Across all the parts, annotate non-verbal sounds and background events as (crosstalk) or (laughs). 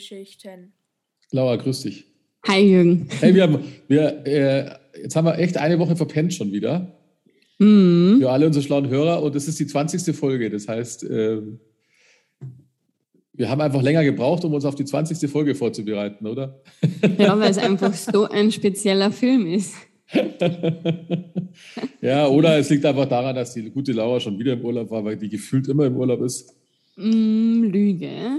Filmgeschichten. Laura, grüß dich. Hi Jürgen. Hey, wir haben, wir, äh, jetzt haben wir echt eine Woche verpennt schon wieder. Mhm. Für alle unsere schlauen Hörer und das ist die 20. Folge. Das heißt, äh, wir haben einfach länger gebraucht, um uns auf die 20. Folge vorzubereiten, oder? Ja, (laughs) weil es einfach so ein spezieller Film ist. (laughs) ja, oder es liegt einfach daran, dass die gute Laura schon wieder im Urlaub war, weil die gefühlt immer im Urlaub ist. Mm, Lüge. (laughs)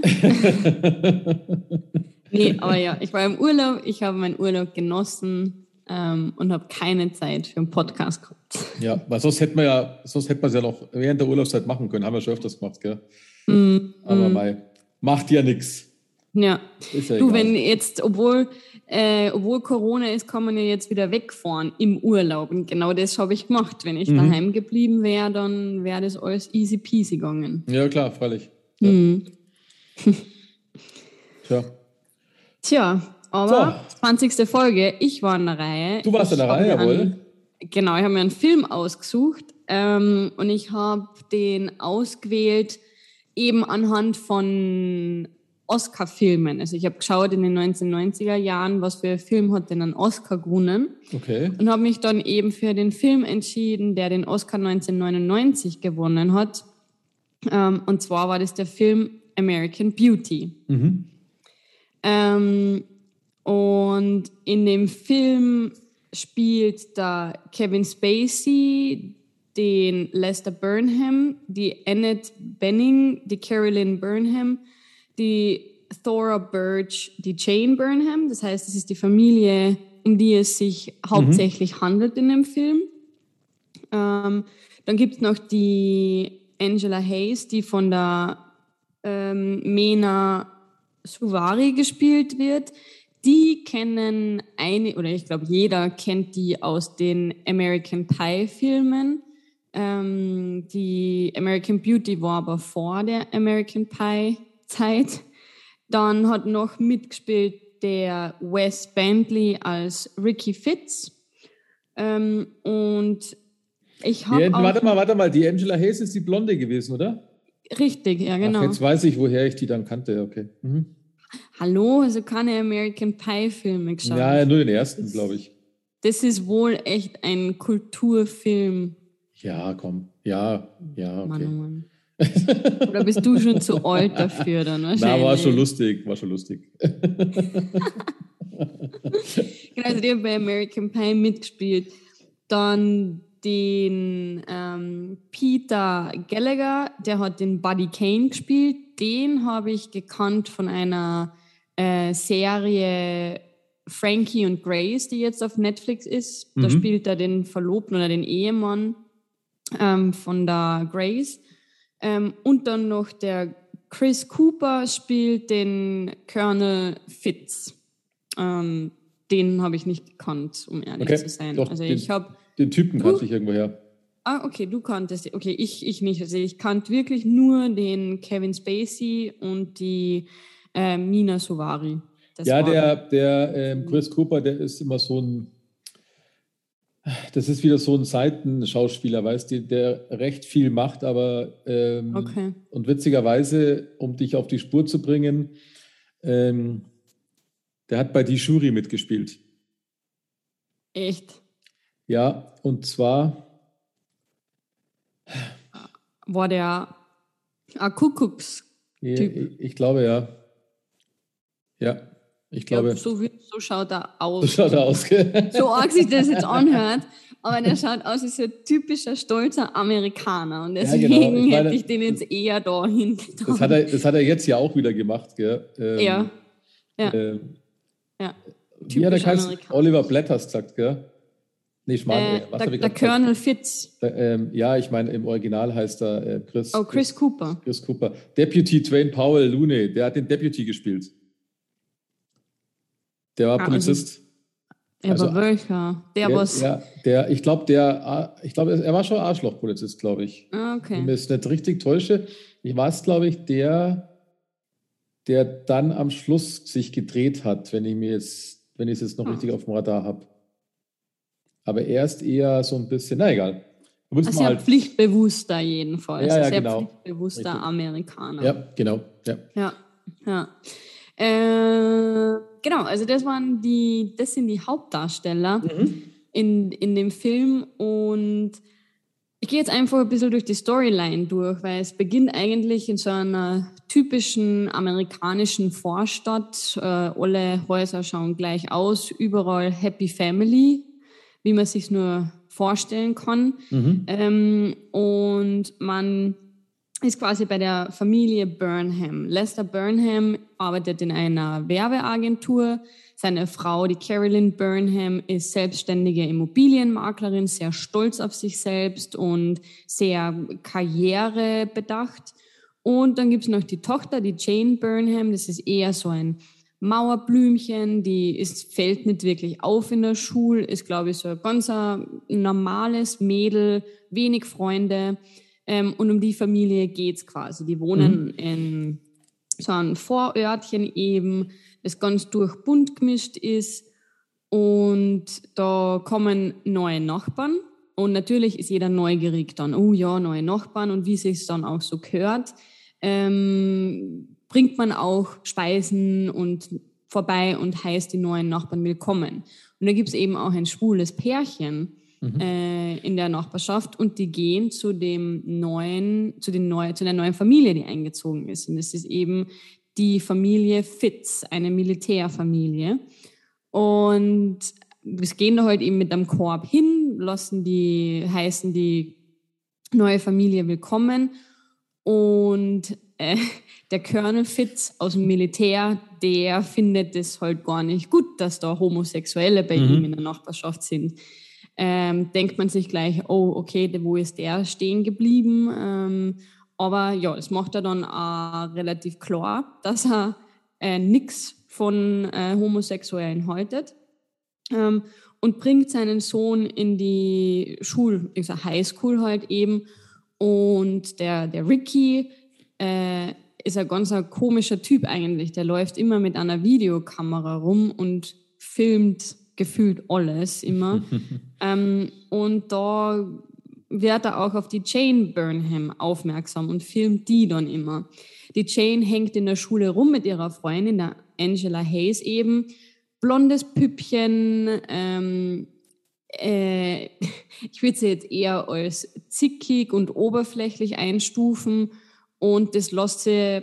nee, aber ja, ich war im Urlaub, ich habe meinen Urlaub genossen ähm, und habe keine Zeit für einen Podcast gehabt. Ja, weil sonst hätten wir ja, sonst hätten wir es ja noch während der Urlaubszeit machen können. Haben wir schon öfters gemacht, gell? Mm, Aber mm. mei, macht ja nichts. Ja. Ja Du, egal. wenn jetzt, obwohl, äh, obwohl Corona ist, kann man ja jetzt wieder wegfahren im Urlaub. Und genau das habe ich gemacht. Wenn ich Mhm. daheim geblieben wäre, dann wäre das alles easy peasy gegangen. Ja, klar, freilich. Ja. Mhm. (laughs) Tja. Tja, aber 20. Folge, ich war in der Reihe. Du warst in der Ich Reihe, jawohl. einen- Genau, ich habe mir einen Film ausgesucht ähm, und ich habe den ausgewählt eben anhand von Oscar-Filmen. Also ich habe geschaut in den 1990er Jahren, was für ein Film hat denn einen Oscar gewonnen Okay. und habe mich dann eben für den Film entschieden, der den Oscar 1999 gewonnen hat. Ähm, und zwar war das der Film American Beauty. Mhm. Ähm, und in dem Film spielt da Kevin Spacey, den Lester Burnham, die Annette Benning, die Carolyn Burnham, die Thora Birch, die Jane Burnham. Das heißt, es ist die Familie, um die es sich hauptsächlich handelt in dem Film. Ähm, dann gibt es noch die Angela Hayes, die von der ähm, Mena Suvari gespielt wird. Die kennen eine, oder ich glaube, jeder kennt die aus den American Pie-Filmen. Ähm, die American Beauty war aber vor der American Pie-Zeit. Dann hat noch mitgespielt der Wes Bentley als Ricky Fitz. Ähm, und ich habe warte mal, warte mal. Die Angela Hayes ist die Blonde gewesen, oder? Richtig, ja genau. Ach, jetzt weiß ich, woher ich die dann kannte. Okay. Mhm. Hallo, also keine American Pie-Filme geschaut. Ja, nur den ersten, glaube ich. Das ist wohl echt ein Kulturfilm. Ja, komm. Ja, ja, Mann, oh okay. Mann. Oder bist du schon zu alt dafür dann wahrscheinlich? Na, war schon lustig, war schon lustig. (laughs) Genau, also die haben bei American Pie mitgespielt. Dann den ähm, Peter Gallagher, der hat den Buddy Kane gespielt. Den habe ich gekannt von einer äh, Serie Frankie und Grace, die jetzt auf Netflix ist. Da Mhm. spielt er den Verlobten oder den Ehemann ähm, von der Grace. Ähm, und dann noch der Chris Cooper spielt den Colonel Fitz. Ähm, den habe ich nicht gekannt, um ehrlich Okay, zu sein. doch, also den- ich habe Den Typen kannte ich irgendwoher. Ah, okay, du kanntest. Okay, ich, ich nicht. Also ich kannte wirklich nur den Kevin Spacey und die äh, Mina Suvari. Das Ja, der, der ähm, Chris Cooper, der ist immer so ein, das ist wieder so ein Seitenschauspieler, weißt du, der recht viel macht, aber ähm, Okay. und witzigerweise, um dich auf die Spur zu bringen, ähm, der hat bei Die Jury mitgespielt. Echt. Ja, und zwar, War der ein Kuckucks. ich, ich glaube ja. Ja, ich glaube, Ja, so, wie, so schaut er so aus. schaut er aus. gell? (laughs) So arg sich das jetzt anhört, aber der schaut aus wie so ein typischer, stolzer Amerikaner. Und Ja, deswegen genau. Ich meine, hätte ich den jetzt eher dahin getan. Das hat, er, das hat er jetzt ja auch wieder gemacht, gell? Ähm, Ja. Ja. Ähm, Ja. wie hat er geheißen? Oliver Blatters gesagt, gell? Nee, Schmarrn, äh, äh, was der, ich der? Colonel Fitz. Da, ähm, ja, ich meine, im Original heißt er äh, Chris, Oh, Chris Cooper. Chris Cooper. Deputy Twain Powell Looney, der hat den Deputy gespielt. Der war Ah, Polizist. Er Also, war welcher? Der, der, was. ja, der, ich glaube, der, ich glaube, er war schon Arschlochpolizist, glaube ich. Ah, Wenn okay. ich mich jetzt nicht richtig täusche. Ich weiß, glaube ich, der, der dann am Schluss sich gedreht hat, wenn ich mir jetzt, wenn ich es jetzt noch ah. richtig auf dem Radar habe. Aber er ist eher so ein bisschen, na egal. Also sehr halt, pflichtbewusster jedenfalls. Ja, ja, sehr genau. pflichtbewusster richtig. Amerikaner. Ja, genau. Ja, ja. ja. Äh, genau, also das waren die, das sind die Hauptdarsteller mhm. in, in dem Film und ich gehe jetzt einfach ein bisschen durch die Storyline durch, weil es beginnt eigentlich in so einer typischen amerikanischen Vorstadt. Äh, alle Häuser schauen gleich aus, überall Happy Family, wie man sich nur vorstellen kann. Mhm. Ähm, und man ist quasi bei der Familie Burnham. Lester Burnham arbeitet in einer Werbeagentur. Seine Frau, die Carolyn Burnham, ist selbstständige Immobilienmaklerin, sehr stolz auf sich selbst und sehr karrierebedacht. Und dann gibt es noch die Tochter, die Jane Burnham. Das ist eher so ein Mauerblümchen, die ist, fällt nicht wirklich auf in der Schule, ist, glaube ich, so ein ganz normales Mädel, wenig Freunde. Ähm, und um die Familie geht's quasi. Die wohnen mhm. in so einem Vorörtchen eben, das ganz durchbunt gemischt ist. Und da kommen neue Nachbarn. Und natürlich ist jeder neugierig dann, oh ja, neue Nachbarn und wie sich dann auch so gehört, ähm, bringt man auch Speisen und vorbei und heißt die neuen Nachbarn willkommen. Und da gibt es eben auch ein schwules Pärchen, mhm. äh, in der Nachbarschaft und die gehen zu dem neuen, zu, den neu, zu der neuen Familie, die eingezogen ist. Und das ist eben die Familie Fitz, eine Militärfamilie. Und wir gehen da halt eben mit einem Korb hin, lassen die, heißen die neue Familie willkommen. Und äh, (laughs) der Colonel Fitz aus dem Militär, der findet es halt gar nicht gut, dass da Homosexuelle bei mhm. ihm in der Nachbarschaft sind ähm, denkt man sich gleich, oh, okay, wo ist der stehen geblieben? Ähm, aber ja, das macht er dann auch relativ klar, dass er äh, nichts von äh, Homosexuellen haltet ähm, und bringt seinen Sohn in die Schule, ich sag Highschool halt eben. Und der, der Ricky äh, ist ein ganz komischer Typ eigentlich. Der läuft immer mit einer Videokamera rum und filmt gefühlt alles immer. (laughs) ähm, und da wird er auch auf die Jane Burnham aufmerksam und filmt die dann immer. Die Jane hängt in der Schule rum mit ihrer Freundin, der Angela Hayes eben. Blondes Püppchen, ähm, äh, (laughs) ich würde sie jetzt eher als zickig und oberflächlich einstufen und das lässt sie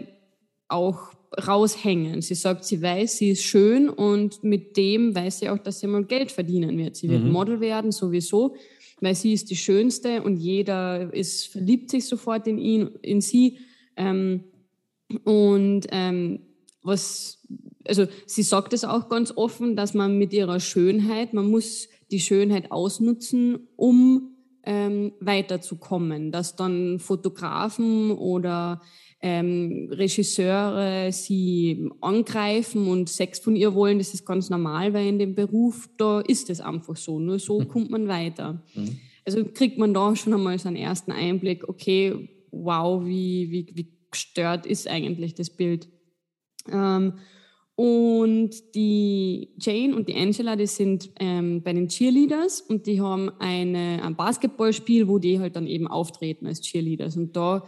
auch raushängen. Sie sagt, sie weiß, sie ist schön und mit dem weiß sie auch, dass sie mal Geld verdienen wird. Sie wird mhm. Model werden sowieso, weil sie ist die Schönste und jeder ist verliebt sich sofort in ihn, in sie. Ähm, und ähm, was, also sie sagt es auch ganz offen, dass man mit ihrer Schönheit, man muss die Schönheit ausnutzen, um ähm, weiterzukommen, dass dann Fotografen oder ähm, Regisseure sie angreifen und Sex von ihr wollen, das ist ganz normal, weil in dem Beruf, da ist es einfach so. Nur so mhm. kommt man weiter. Mhm. Also kriegt man da schon einmal so einen ersten Einblick, okay, wow, wie, wie, wie gestört ist eigentlich das Bild. Ähm, und die Jane und die Angela, die sind ähm, bei den Cheerleaders und die haben eine, ein Basketballspiel, wo die halt dann eben auftreten als Cheerleaders. Und da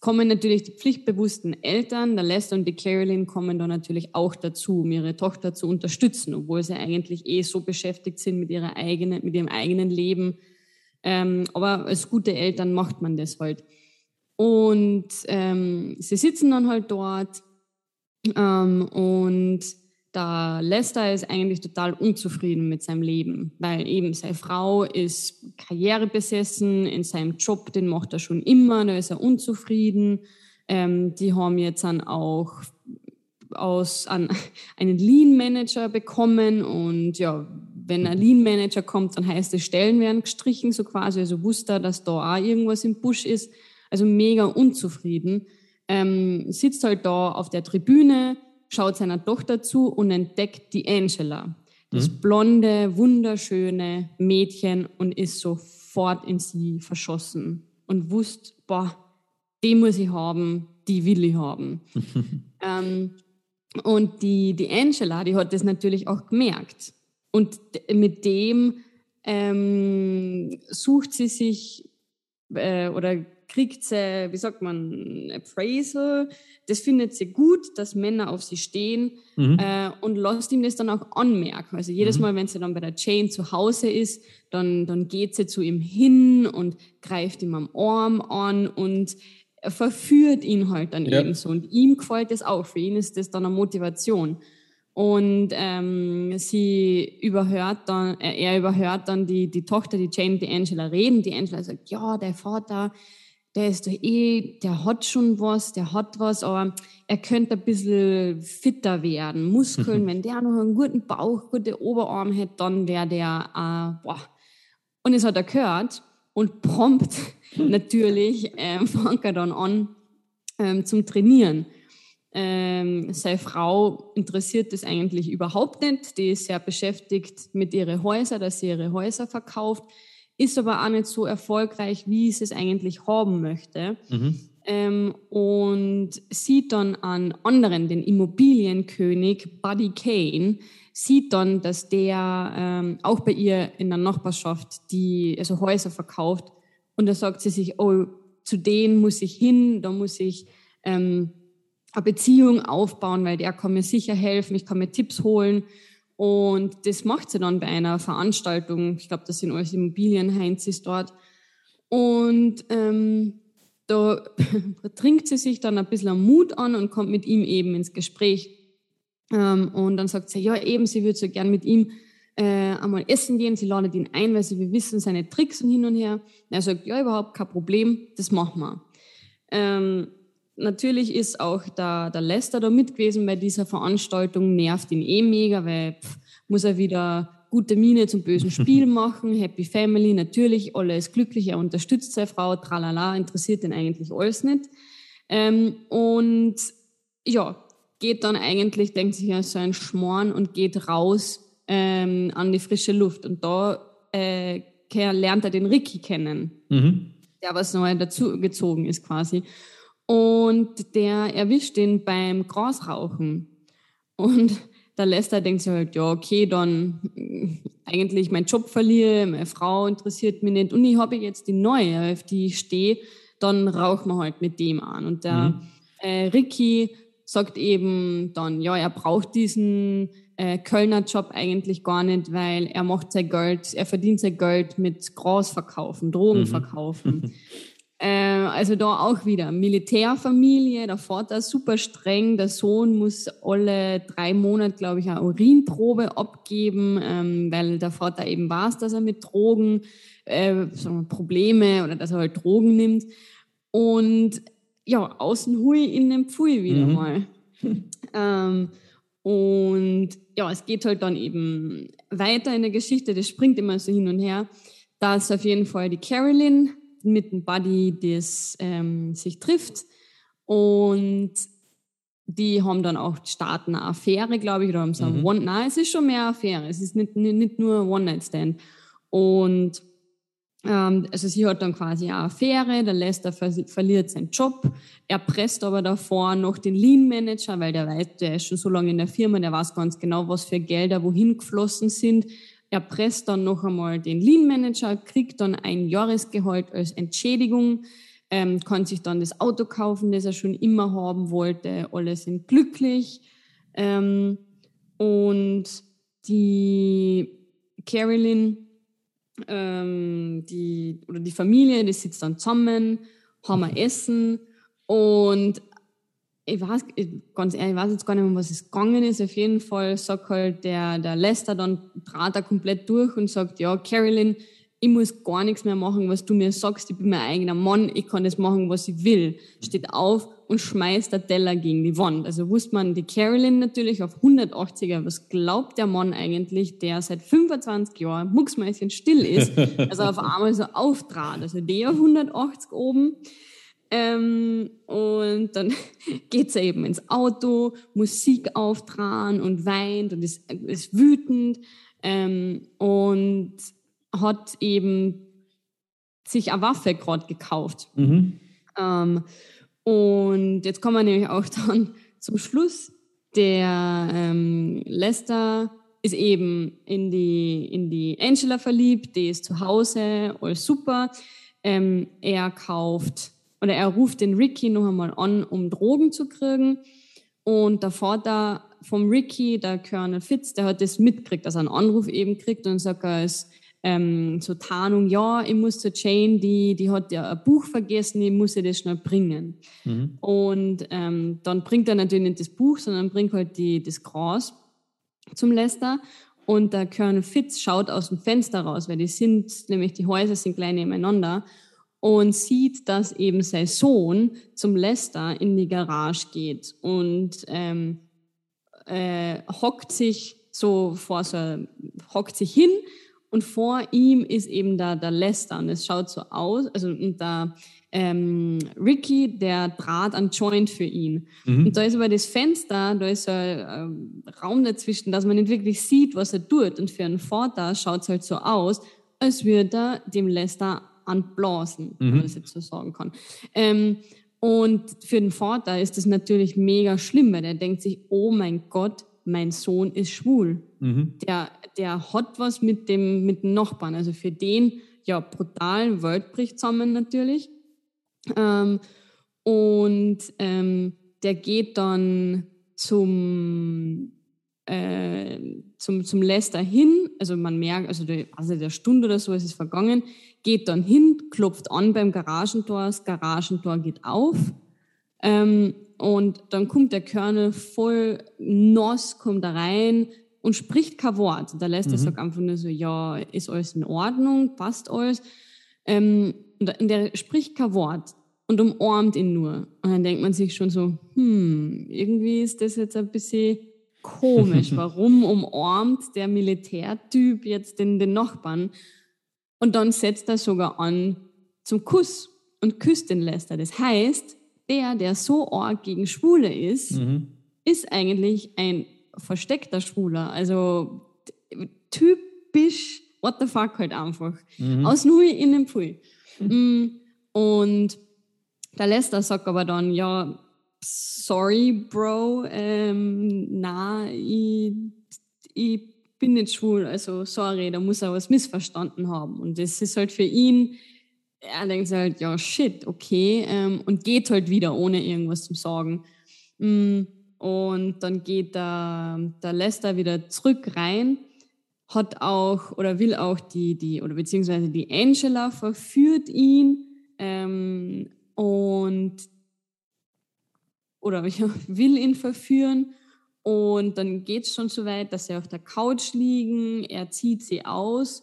kommen natürlich die pflichtbewussten Eltern, der Lester und die Carolyn kommen da natürlich auch dazu, um ihre Tochter zu unterstützen, obwohl sie eigentlich eh so beschäftigt sind mit, ihrer eigenen, mit ihrem eigenen Leben. Ähm, aber als gute Eltern macht man das halt. Und ähm, sie sitzen dann halt dort ähm, und der Lester ist eigentlich total unzufrieden mit seinem Leben, weil eben seine Frau ist karrierebesessen in seinem Job, den macht er schon immer, da ist er unzufrieden. Ähm, die haben jetzt dann auch aus an, (laughs) einen Lean Manager bekommen und ja, wenn ein Lean Manager kommt, dann heißt es, Stellen werden gestrichen, so quasi, also wusste er, dass da auch irgendwas im Busch ist, also mega unzufrieden. Ähm, sitzt halt da auf der Tribüne, schaut seiner Tochter zu und entdeckt die Angela, das mhm. blonde, wunderschöne Mädchen und ist sofort in sie verschossen und wusste, boah, die muss ich haben, die will ich haben. (laughs) ähm, Und die, die Angela, die hat das natürlich auch gemerkt. Und mit dem ähm, sucht sie sich äh, oder kriegt sie, wie sagt man, Appraisal. Das findet sie gut, dass Männer auf sie stehen mhm. äh, und lässt ihm das dann auch anmerken. Also jedes mhm. Mal, wenn sie dann bei der Jane zu Hause ist, dann, dann geht sie zu ihm hin und greift ihm am Arm an und verführt ihn halt dann ja. eben so. Und ihm gefällt das auch. Für ihn ist das dann eine Motivation. Und ähm, sie überhört dann, äh, er überhört dann die, die Tochter, die Jane, die Angela reden. Die Angela sagt, ja, der Vater, der ist doch eh, der hat schon was, der hat was, aber er könnte ein bisschen fitter werden. Muskeln, (laughs) wenn der noch einen guten Bauch, gute Oberarm hätte, dann wäre der, äh, boah. Und das hat er gehört und prompt (laughs) natürlich ähm, fängt er dann an ähm, zum Trainieren. Ähm, seine Frau interessiert das eigentlich überhaupt nicht. Die ist sehr beschäftigt mit ihren Häusern, dass sie ihre Häuser verkauft ist aber auch nicht so erfolgreich, wie sie es eigentlich haben möchte. Mhm. Ähm, und sieht dann an anderen, den Immobilienkönig Buddy Kane, sieht dann, dass der ähm, auch bei ihr in der Nachbarschaft die also Häuser verkauft. Und da sagt sie sich, oh, zu denen muss ich hin, da muss ich ähm, eine Beziehung aufbauen, weil der kann mir sicher helfen, ich kann mir Tipps holen. Und das macht sie dann bei einer Veranstaltung. Ich glaube, das sind alles Immobilienheinzis dort. Und ähm, (laughs) da trinkt sie sich dann ein bisschen Mut an und kommt mit ihm eben ins Gespräch. Ähm, und dann sagt sie, ja eben, sie würde so gern mit ihm äh, einmal essen gehen. Sie ladet ihn ein, weil sie wir wissen seine Tricks und hin und her. Er sagt, ja, überhaupt kein Problem, das machen wir. Ähm, natürlich ist auch der, der Lester da mit gewesen bei dieser Veranstaltung, nervt ihn eh mega, weil pff, muss er wieder gute Miene zum bösen (laughs) Spiel machen, Happy Family, natürlich, alles glücklich, er unterstützt seine Frau, tralala, interessiert ihn eigentlich alles nicht. Ähm, und ja, geht dann eigentlich, denkt sich ja so ein Schmoren und geht raus ähm, an die frische Luft. Und da äh, lernt er den Ricky kennen, mhm. der was neu dazu gezogen ist quasi. Und der erwischt ihn beim Grasrauchen. Und (laughs) der Lester denkt sich halt, ja, okay, dann äh, eigentlich mein Job verliere, meine Frau interessiert mich nicht und ich habe jetzt die neue, auf die ich stehe, dann rauchen wir halt mit dem an. Und der mhm. äh, Ricky sagt eben dann, ja, er braucht diesen äh, Kölner Job eigentlich gar nicht, weil er macht sein Geld, er verdient sein Geld mit Gras verkaufen, Drogen mhm. verkaufen. (laughs) Äh, also da auch wieder Militärfamilie, der Vater super streng, der Sohn muss alle drei Monate, glaube ich, eine Urinprobe abgeben, ähm, weil der Vater eben weiß, dass er mit Drogen äh, Probleme oder dass er halt Drogen nimmt. Und ja, außen hui, innen pfui wieder mhm. mal. ähm, und ja, es geht halt dann eben weiter in der Geschichte, das springt immer so hin und her. Da ist auf jeden Fall die Carolyn, mit einem Buddy, das ähm, sich trifft. Und die haben dann auch starten eine Affäre, glaube ich, oder haben so mhm. One, nein, es ist schon mehr Affäre. Es ist nicht, nicht nur One-Night-Stand. Und ähm, also sie hat dann quasi eine Affäre, der Lester ver verliert seinen Job, er presst aber davor noch den Lean-Manager, weil der weiß, der ist schon so lange in der Firma, der weiß ganz genau, was für Gelder wohin geflossen sind. Er presst dann noch einmal den Lean Manager, kriegt dann ein Jahresgehalt als Entschädigung, ähm, kann sich dann das Auto kaufen, das er schon immer haben wollte. Alle sind glücklich. Ähm, und die Carolyn, ähm, die, oder die Familie, die sitzt dann zusammen, haben ein Essen und ich weiß, ganz ehrlich, ich weiß jetzt gar nicht mehr, was es gegangen ist. Auf jeden Fall sagt halt der, der Lester dann, trat er komplett durch und sagt, ja, Carolyn, ich muss gar nichts mehr machen, was du mir sagst. Ich bin mein eigener Mann, ich kann das machen, was ich will. Steht auf und schmeißt der Teller gegen die Wand. Also wusste man die Carolyn natürlich auf 180er. Was glaubt der Mann eigentlich, der seit 25 Jahren mucksmäuschen still ist, (laughs) also auf einmal so auftrat. Also der auf 180 oben ähm, und dann (laughs) geht sie eben ins Auto, Musik auftragen und weint und ist, ist wütend ähm, und hat eben sich eine Waffe gerade gekauft. Mhm. Ähm, und jetzt kommen wir nämlich auch (laughs) dann zum Schluss. der ähm, Lester ist eben in die, in die Angela verliebt, die ist zu Hause, alles super. Ähm, er kauft oder er ruft den Ricky noch einmal an, um Drogen zu kriegen. Und der Vater vom Ricky, der Colonel Fitz, der hat das mitgekriegt, dass er einen Anruf eben kriegt und sagt, er ist ähm, zur Tarnung, ja, ich muss zur Jane, die, die hat ja ein Buch vergessen, ich muss ihr das schnell bringen. Mhm. Und ähm, dann bringt er natürlich nicht das Buch, sondern bringt halt die, das Gras zum Lester. Und der Colonel Fitz schaut aus dem Fenster raus, weil die sind, nämlich die Häuser sind gleich nebeneinander und sieht, dass eben sein Sohn zum Lester in die Garage geht und ähm, äh, hockt sich so vor so, hockt sich hin und vor ihm ist eben da der Lester und es schaut so aus, also und da ähm, Ricky, der Draht an Joint für ihn. Mhm. Und da ist aber das Fenster, da ist ein, ein Raum dazwischen, dass man nicht wirklich sieht, was er tut. Und für einen Vater schaut es halt so aus, als würde er dem Lester anblasen, mhm. wenn man das jetzt so sagen kann. Ähm, und für den Vater ist das natürlich mega schlimm, weil er denkt sich, oh mein Gott, mein Sohn ist schwul. Mhm. Der, der hat was mit dem, mit dem Nachbarn. Also für den, ja, brutal, Welt bricht zusammen natürlich. Ähm, und ähm, der geht dann zum, äh, zum, zum Lester hin, also man merkt, also der, also der Stunde oder so ist es vergangen, geht dann hin, klopft an beim Garagentor, das Garagentor geht auf ähm, und dann kommt der Körner voll nass, kommt da rein und spricht kein Wort. Der Lester mhm. sagt einfach nur so, ja, ist alles in Ordnung, passt alles. Ähm, und der spricht kein Wort und umarmt ihn nur. Und dann denkt man sich schon so, hm, irgendwie ist das jetzt ein bisschen komisch. (laughs) Warum umarmt der Militärtyp jetzt den, den Nachbarn? Und dann setzt er sogar an zum Kuss und küsst den Lester. Das heißt, der, der so arg gegen Schwule ist, mhm. ist eigentlich ein versteckter Schwuler. Also typisch, what the fuck halt einfach. Mhm. Aus Nui in den Pui. Mhm. Und der Lester sagt aber dann, ja, sorry, Bro, ähm, na, ich, ich bin nicht schwul, also sorry, da muss er was missverstanden haben. Und das ist halt für ihn, er denkt halt, ja, shit, okay, ähm, und geht halt wieder, ohne irgendwas zu sagen. Mm, und dann geht der, der Lester wieder zurück rein, hat auch oder will auch die, die oder beziehungsweise die Angela verführt ihn ähm, und oder (laughs) will ihn verführen. Und dann geht es schon so weit, dass sie auf der Couch liegen, er zieht sie aus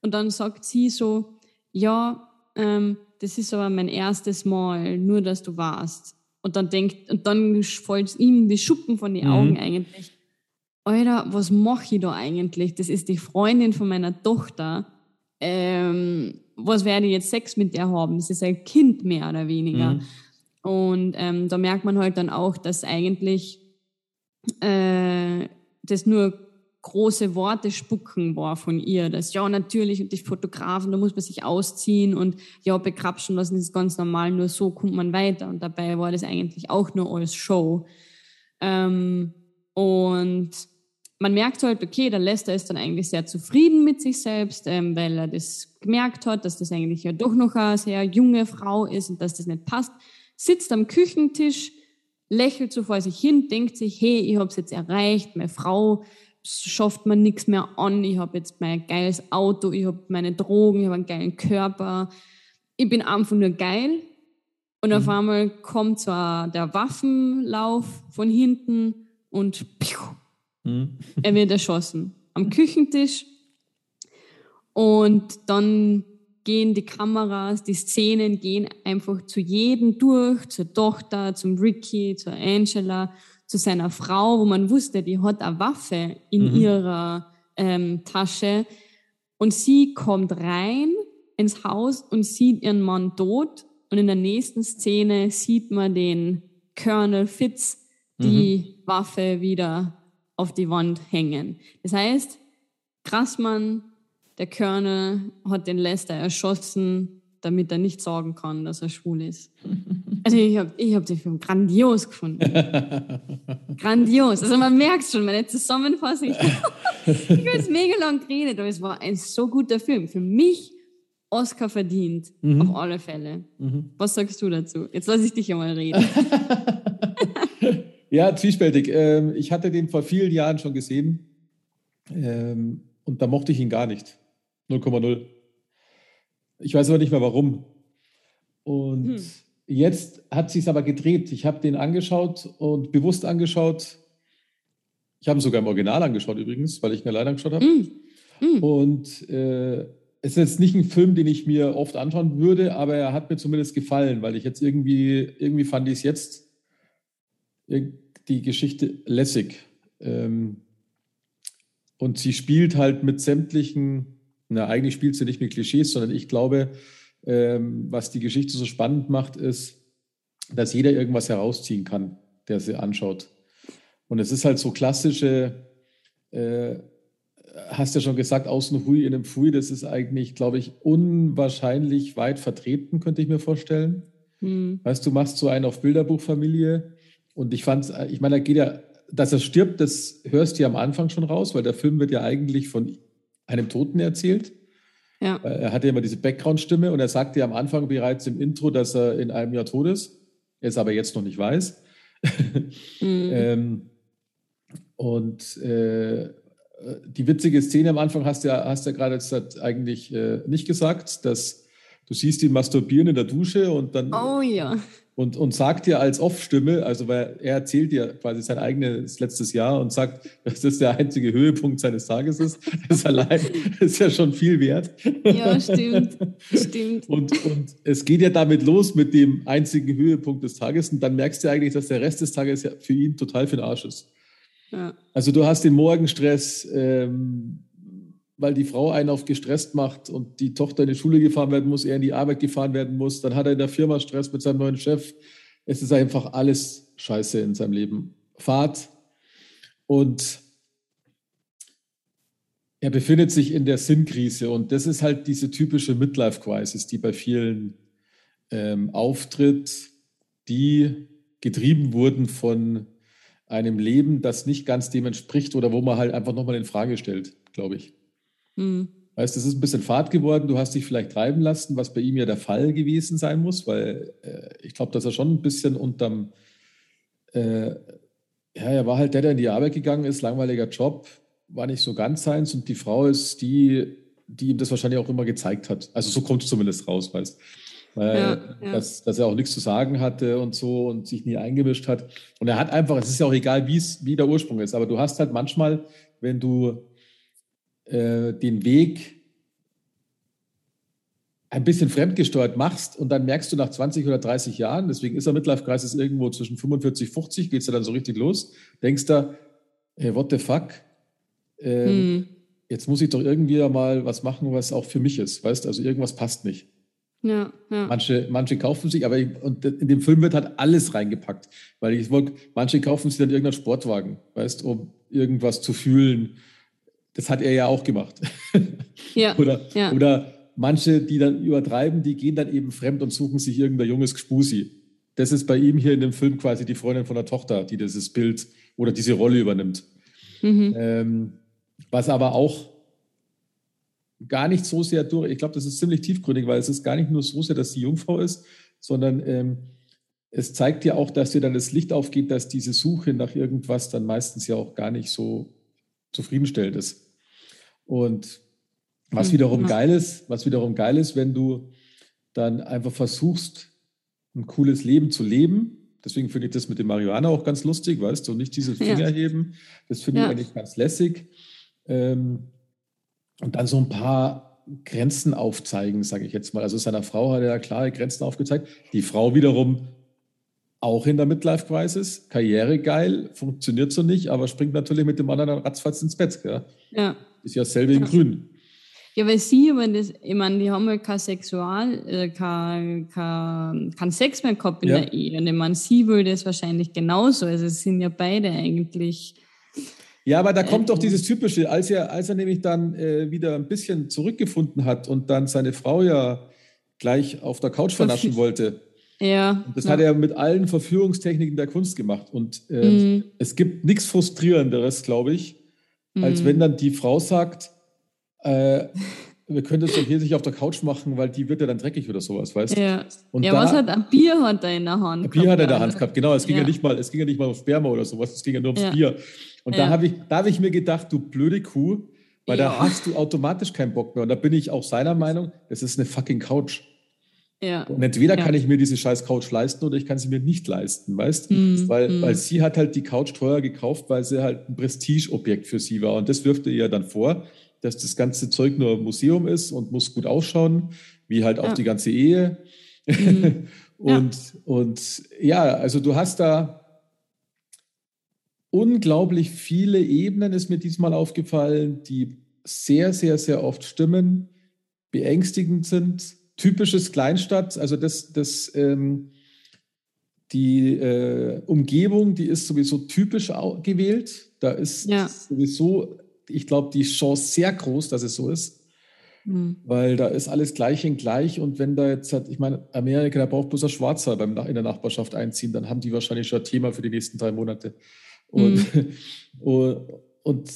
und dann sagt sie so, ja, ähm, das ist aber mein erstes Mal, nur dass du warst. Und dann denkt, und dann fällt ihm die Schuppen von den mhm. Augen eigentlich. Alter, was mache ich da eigentlich? Das ist die Freundin von meiner Tochter. Ähm, was werde ich jetzt Sex mit der haben? Das ist ein Kind mehr oder weniger. Mhm. Und ähm, da merkt man halt dann auch, dass eigentlich äh, das nur große Worte spucken war von ihr. Das ja natürlich und die Fotografen, da muss man sich ausziehen und ja bekrapschen lassen, ist ganz normal, nur so kommt man weiter. Und dabei war das eigentlich auch nur als Show. Ähm, und man merkt halt, okay, der Lester ist dann eigentlich sehr zufrieden mit sich selbst, ähm, weil er das gemerkt hat, dass das eigentlich ja doch noch eine sehr junge Frau ist und dass das nicht passt. Sitzt am Küchentisch, lächelt so vor sich hin, denkt sich, hey, ich habe es jetzt erreicht, meine Frau schafft mir nichts mehr an, ich habe jetzt mein geiles Auto, ich habe meine Drogen, ich habe einen geilen Körper, ich bin einfach nur geil. Und mhm. auf einmal kommt zwar der Waffenlauf von hinten und mhm. er wird erschossen am Küchentisch. Und dann gehen die Kameras, die Szenen gehen einfach zu jedem durch, zur Tochter, zum Ricky, zur Angela, zu seiner Frau, wo man wusste, die hat eine Waffe in mhm. ihrer ähm, Tasche. Und sie kommt rein ins Haus und sieht ihren Mann tot. Und in der nächsten Szene sieht man den Colonel Fitz die mhm. Waffe wieder auf die Wand hängen. Das heißt, Krassmann der Colonel hat den Lester erschossen, damit er nicht sagen kann, dass er schwul ist. (laughs) Also ich habe ich hab den Film grandios gefunden. (laughs) grandios. Also man merkt schon, meine Zusammenfassung. ich habe jetzt (laughs) mega lang geredet, aber es war ein so guter Film. Für mich Oscar verdient, mhm. auf alle Fälle. Mhm. Was sagst du dazu? Jetzt lasse ich dich ja mal reden. ja, zwiespältig. Ähm, ich hatte den vor vielen Jahren schon gesehen ähm, und da mochte ich ihn gar nicht. 0,0. Ich weiß aber nicht mehr warum. Und hm. jetzt hat sich aber gedreht. Ich habe den angeschaut und bewusst angeschaut. Ich habe ihn sogar im Original angeschaut übrigens, weil ich ihn alleine angeschaut habe. Hm. Hm. Und äh, es ist jetzt nicht ein Film, den ich mir oft anschauen würde, aber er hat mir zumindest gefallen, weil ich jetzt irgendwie, irgendwie fand ich es jetzt die Geschichte lässig. Ähm, und sie spielt halt mit sämtlichen na, eigentlich spielt sie nicht mit Klischees, sondern ich glaube, ähm, was die Geschichte so spannend macht, ist, dass jeder irgendwas herausziehen kann, der sie anschaut. Und es ist halt so klassische, äh, hast ja schon gesagt, außen Hui in einem Pfui, das ist eigentlich, glaube ich, unwahrscheinlich weit vertreten, könnte ich mir vorstellen. Hm. Weißt du, machst so einen auf Bilderbuchfamilie und ich fand, ich meine, da geht ja, dass er stirbt, das hörst du ja am Anfang schon raus, weil der Film wird ja eigentlich von einem Toten erzählt. Ja. Er hatte immer diese Background-Stimme und er sagte ja am Anfang bereits im Intro, dass er in einem Jahr tot ist, er es aber jetzt noch nicht weiß. (laughs) mhm. ähm, und äh, die witzige Szene am Anfang hast du ja, hast ja gerade jetzt eigentlich äh, nicht gesagt, dass du siehst ihn masturbieren in der Dusche und dann oh, ja und, und sagt dir als Off-Stimme, also weil er erzählt dir quasi sein eigenes letztes Jahr und sagt, dass das der einzige Höhepunkt seines Tages ist. (laughs) Das allein ist ja schon viel wert. Ja, stimmt. stimmt. Und, und es geht ja damit los mit dem einzigen Höhepunkt des Tages und dann merkst du eigentlich, dass der Rest des Tages ja für ihn total für den Arsch ist. Ja. Also du hast den Morgenstress, ähm, weil die Frau einen auf gestresst macht und die Tochter in die Schule gefahren werden muss, er in die Arbeit gefahren werden muss. Dann hat er in der Firma Stress mit seinem neuen Chef. Es ist einfach alles scheiße in seinem Leben. Fahrt und er befindet sich in der Sinnkrise und das ist halt diese typische Midlife-Crisis, die bei vielen ähm, auftritt, die getrieben wurden von einem Leben, das nicht ganz dem entspricht oder wo man halt einfach nochmal in Frage stellt, glaube ich. Mhm. Weißt, es ist ein bisschen Fahrt geworden, du hast dich vielleicht treiben lassen, was bei ihm ja der Fall gewesen sein muss, weil äh, ich glaube, dass er schon ein bisschen unterm, äh, ja, er war halt der, der in die Arbeit gegangen ist, langweiliger Job, war nicht so ganz seins und die Frau ist die, die ihm das wahrscheinlich auch immer gezeigt hat. Also so kommt es zumindest raus, weißt weil ja, ja. Dass, dass er auch nichts zu sagen hatte und so und sich nie eingemischt hat. Und er hat einfach, es ist ja auch egal, wie der Ursprung ist, aber du hast halt manchmal, wenn du äh, den Weg ein bisschen fremdgesteuert machst und dann merkst du nach 20 oder 30 Jahren, deswegen ist er Midlife-Kreis irgendwo zwischen 45 und 50, geht es dann so richtig los, denkst du, hey, what the fuck? Ähm, hm. Jetzt muss ich doch irgendwie mal was machen, was auch für mich ist, weißt Also irgendwas passt nicht. Ja, ja. Manche, manche kaufen sich, aber ich, und in dem Film wird halt alles reingepackt, weil ich wollte, manche kaufen sich dann irgendeinen Sportwagen, weißt, um irgendwas zu fühlen das hat er ja auch gemacht. (laughs) Ja, oder, ja. oder manche, die dann übertreiben, die gehen dann eben fremd und suchen sich irgendein junges Gspusi. Das ist bei ihm hier in dem Film quasi die Freundin von der Tochter, die dieses Bild oder diese Rolle übernimmt. Mhm. Ähm, was aber auch gar nicht so sehr durch, ich glaube, das ist ziemlich tiefgründig, weil es ist gar nicht nur so sehr, dass sie Jungfrau ist, sondern ähm, es zeigt ja auch, dass dir dann das Licht aufgeht, dass diese Suche nach irgendwas dann meistens ja auch gar nicht so zufriedenstellend ist. Und was hm, wiederum ja. geil ist, was wiederum geil ist, wenn du dann einfach versuchst, ein cooles Leben zu leben. Deswegen finde ich das mit dem Marihuana auch ganz lustig, weißt du, nicht diese Finger (laughs) ja. heben. Das finde ja. ich eigentlich ganz lässig. Ähm, und dann so ein paar Grenzen aufzeigen, sage ich jetzt mal. Also seiner Frau hat er klare Grenzen aufgezeigt. Die Frau wiederum auch in der Midlife Crisis, Karriere geil, funktioniert so nicht, aber springt natürlich mit dem anderen ratzfatz ins Bett. Gell? Ja. Ist ja dasselbe in Grün. Ja, weil sie, wenn das, ich meine, die haben ja kein Sexual, äh, kein, kein, kein Sex mehr gehabt in ja. der Ehe. Und ich meine, sie will das wahrscheinlich genauso. Also es sind ja beide eigentlich. Ja, aber da kommt äh, doch dieses Typische, als er, als er nämlich dann äh, wieder ein bisschen zurückgefunden hat und dann seine Frau ja gleich auf der Couch vernaschen wollte. Ja. Und das ja. hat er mit allen Verführungstechniken der Kunst gemacht. Und äh, Mhm. es gibt nichts Frustrierenderes, glaube ich, als Mhm. wenn dann die Frau sagt, äh, wir können das doch hier nicht auf der Couch machen, weil die wird ja dann dreckig oder sowas, weißt du? Ja, Und ja da- was hat ein Bier hat er in der Hand? Ein Bier hat er in der Hand gehabt, genau. Es ging ja, Ja. nicht mal, es ging ja nicht mal um Sperma oder sowas, es ging ja nur ums Ja. Bier. Und da habe ich, da habe ich mir gedacht, du blöde Kuh, weil da hast du automatisch keinen Bock mehr. Und da bin ich auch seiner Meinung, das ist eine fucking Couch. Ja. Und entweder Ja. kann ich mir diese scheiß Couch leisten oder ich kann sie mir nicht leisten, weißt? Mhm, Weil, mhm. weil sie hat halt die Couch teuer gekauft, weil sie halt ein Prestigeobjekt für sie war. Und das wirft ihr ja dann vor, dass das ganze Zeug nur ein Museum ist und muss gut ausschauen, wie halt auch Ja. die ganze Ehe. Mhm. (laughs) und, und ja, also du hast da unglaublich viele Ebenen, ist mir diesmal aufgefallen, die sehr, sehr, sehr oft stimmen, beängstigend sind. Typisches Kleinstadt, also das, das, ähm, die äh, Umgebung, die ist sowieso typisch gewählt. Da ist Ja. sowieso, ich glaube, die Chance sehr groß, dass es so ist Mhm. weil da ist alles gleich in gleich und wenn da jetzt hat, ich meine, Amerika, da braucht bloß ein Schwarzer beim, in der Nachbarschaft einziehen, dann haben die wahrscheinlich schon ein Thema für die nächsten drei Monate. Und, (laughs) und, und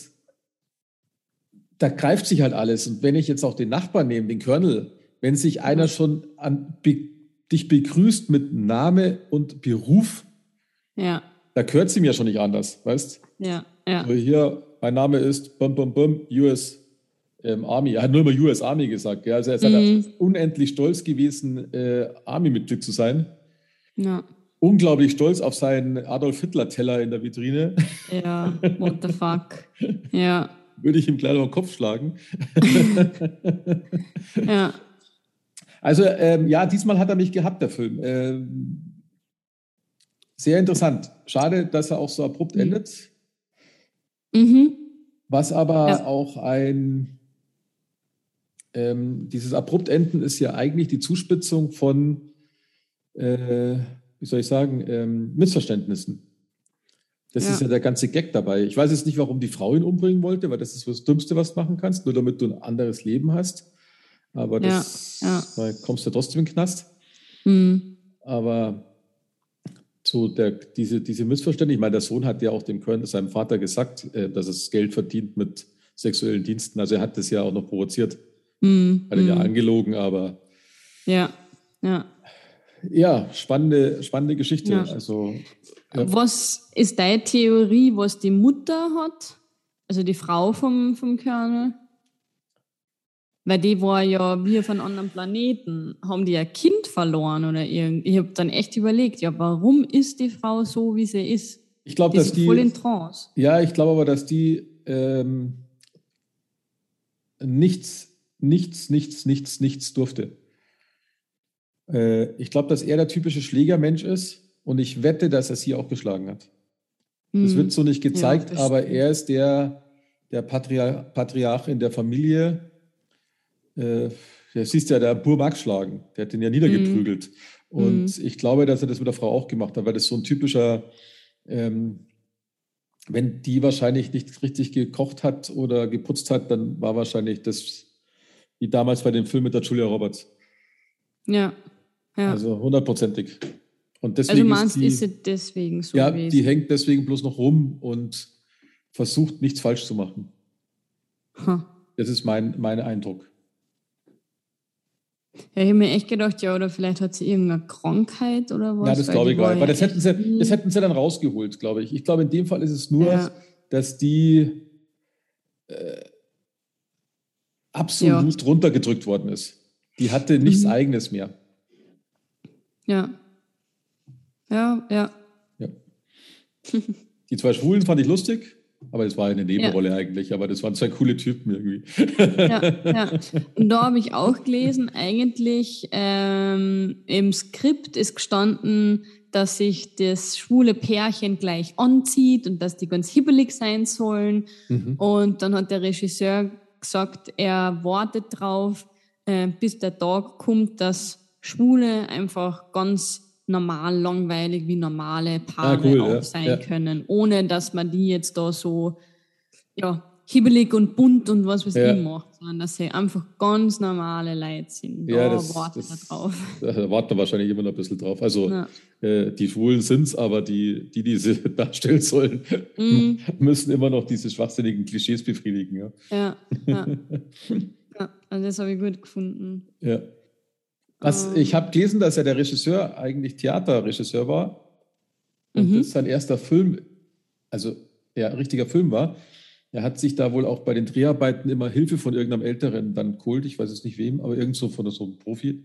da greift sich halt alles. Und wenn ich jetzt auch den Nachbarn nehme, den Colonel, wenn sich einer Mhm. schon an, be, dich begrüßt mit Name und Beruf, Ja, da gehört sie mir schon nicht anders, weißt ja, ja. also hier, mein Name ist bum, bum, bum, US ähm, Army. Er hat nur immer US Army gesagt. Ja. Also er ist Mhm. halt unendlich stolz gewesen, äh, Army-Mitglied zu sein. Ja, Unglaublich stolz auf seinen Adolf Hitler-Teller in der Vitrine. ja. What the fuck? (laughs) Ja, Würde ich ihm gleich auf den Kopf schlagen. (laughs) ja. Also ähm, ja, diesmal hat er mich gehabt, der Film. Ähm, sehr interessant. Schade, dass er auch so abrupt Mhm. endet. Mhm. Was aber Ja. auch ein, ähm, dieses Abruptenden ist ja eigentlich die Zuspitzung von, äh, wie soll ich sagen, ähm, Missverständnissen. Das Ja. ist ja der ganze Gag dabei. Ich weiß jetzt nicht, warum die Frau ihn umbringen wollte, weil das ist das Dümmste, was du machen kannst, nur damit du ein anderes Leben hast. Aber Ja, das, ja. da kommst du trotzdem in den Knast. Mhm. Aber so der, diese, diese Missverständnisse, ich meine, der Sohn hat ja auch dem Colonel, seinem Vater gesagt, äh, dass es Geld verdient mit sexuellen Diensten. Also er hat das ja auch noch provoziert, Mhm. hat er ja Mhm. angelogen, aber Ja, ja. ja, spannende, spannende Geschichte. Ja. Also Ja. Was ist deine Theorie, was die Mutter hat? Also die Frau vom, vom Colonel? Weil die war ja wie auf einem anderen Planeten. Haben die ein Kind verloren oder irgend? Ich habe dann echt überlegt, ja, warum ist die Frau so, wie sie ist? ich glaube, dass ist die, voll in Trance. ja, ich glaube aber, dass die ähm, nichts, nichts, nichts, nichts, nichts durfte. Äh, ich glaube, dass er der typische Schlägermensch ist und ich wette, dass er sie auch geschlagen hat. Das Hm. wird so nicht gezeigt, das aber er ist der, der Patria Patriarch in der Familie. Äh, ja, siehst ja, der Bur mag schlagen. Der hat den ja niedergeprügelt. Und ich glaube, dass er das mit der Frau auch gemacht hat, weil das so ein typischer, ähm, wenn die wahrscheinlich nicht richtig gekocht hat oder geputzt hat, dann war wahrscheinlich das wie damals bei dem Film mit der Julia Roberts. Ja, ja. Also, Also hundertprozentig. Und deswegen meinst, ist, die, ist sie deswegen so ja, gewesen? die hängt deswegen bloß noch rum und versucht nichts falsch zu machen. Ha. Das ist mein, mein Eindruck. Ja, ich habe mir echt gedacht, ja, oder vielleicht hat sie irgendeine Krankheit oder was. ja, das glaube ich gar nicht. Weil ja das hätten, sie, das hätten sie dann rausgeholt, glaube ich. Ich glaube, in dem Fall ist es nur, Ja. dass die äh, absolut runtergedrückt worden ist. Die hatte nichts Mhm. Eigenes mehr. Ja. Ja, ja. Ja. Die zwei Schwulen fand ich lustig, aber das war eine Nebenrolle eigentlich. Aber das waren zwei coole Typen irgendwie. ja, ja. Und da habe ich auch gelesen, eigentlich ähm, im Skript ist gestanden, dass sich das schwule Pärchen gleich anzieht und dass die ganz hibbelig sein sollen. Mhm. Und dann hat der Regisseur gesagt, er wartet drauf, äh, bis der Tag kommt, dass Schwule einfach ganz normal, langweilig wie normale Paare Ah, cool, auch ja, sein ja. können, ohne dass man die jetzt da so ja, hibbelig und bunt und was weiß Ja. ich macht, sondern dass sie einfach ganz normale Leute sind. Ja, da das, warten das, wir drauf. (laughs) Da warten wir wahrscheinlich immer noch ein bisschen drauf. Also Ja. äh, die Schwulen sind es, aber die, die, die sie (laughs) darstellen sollen, Mhm. (laughs) müssen immer noch diese schwachsinnigen Klischees befriedigen. Ja. Ja, ja. ja also das habe ich gut gefunden. Ja. Was, Ähm. ich habe gelesen, dass er der Regisseur eigentlich Theaterregisseur war und Mhm. das sein erster Film, also ja, richtiger Film war. Er hat sich da wohl auch bei den Dreharbeiten immer Hilfe von irgendeinem Älteren dann geholt. Ich weiß jetzt nicht wem, aber irgend so von so einem Profi.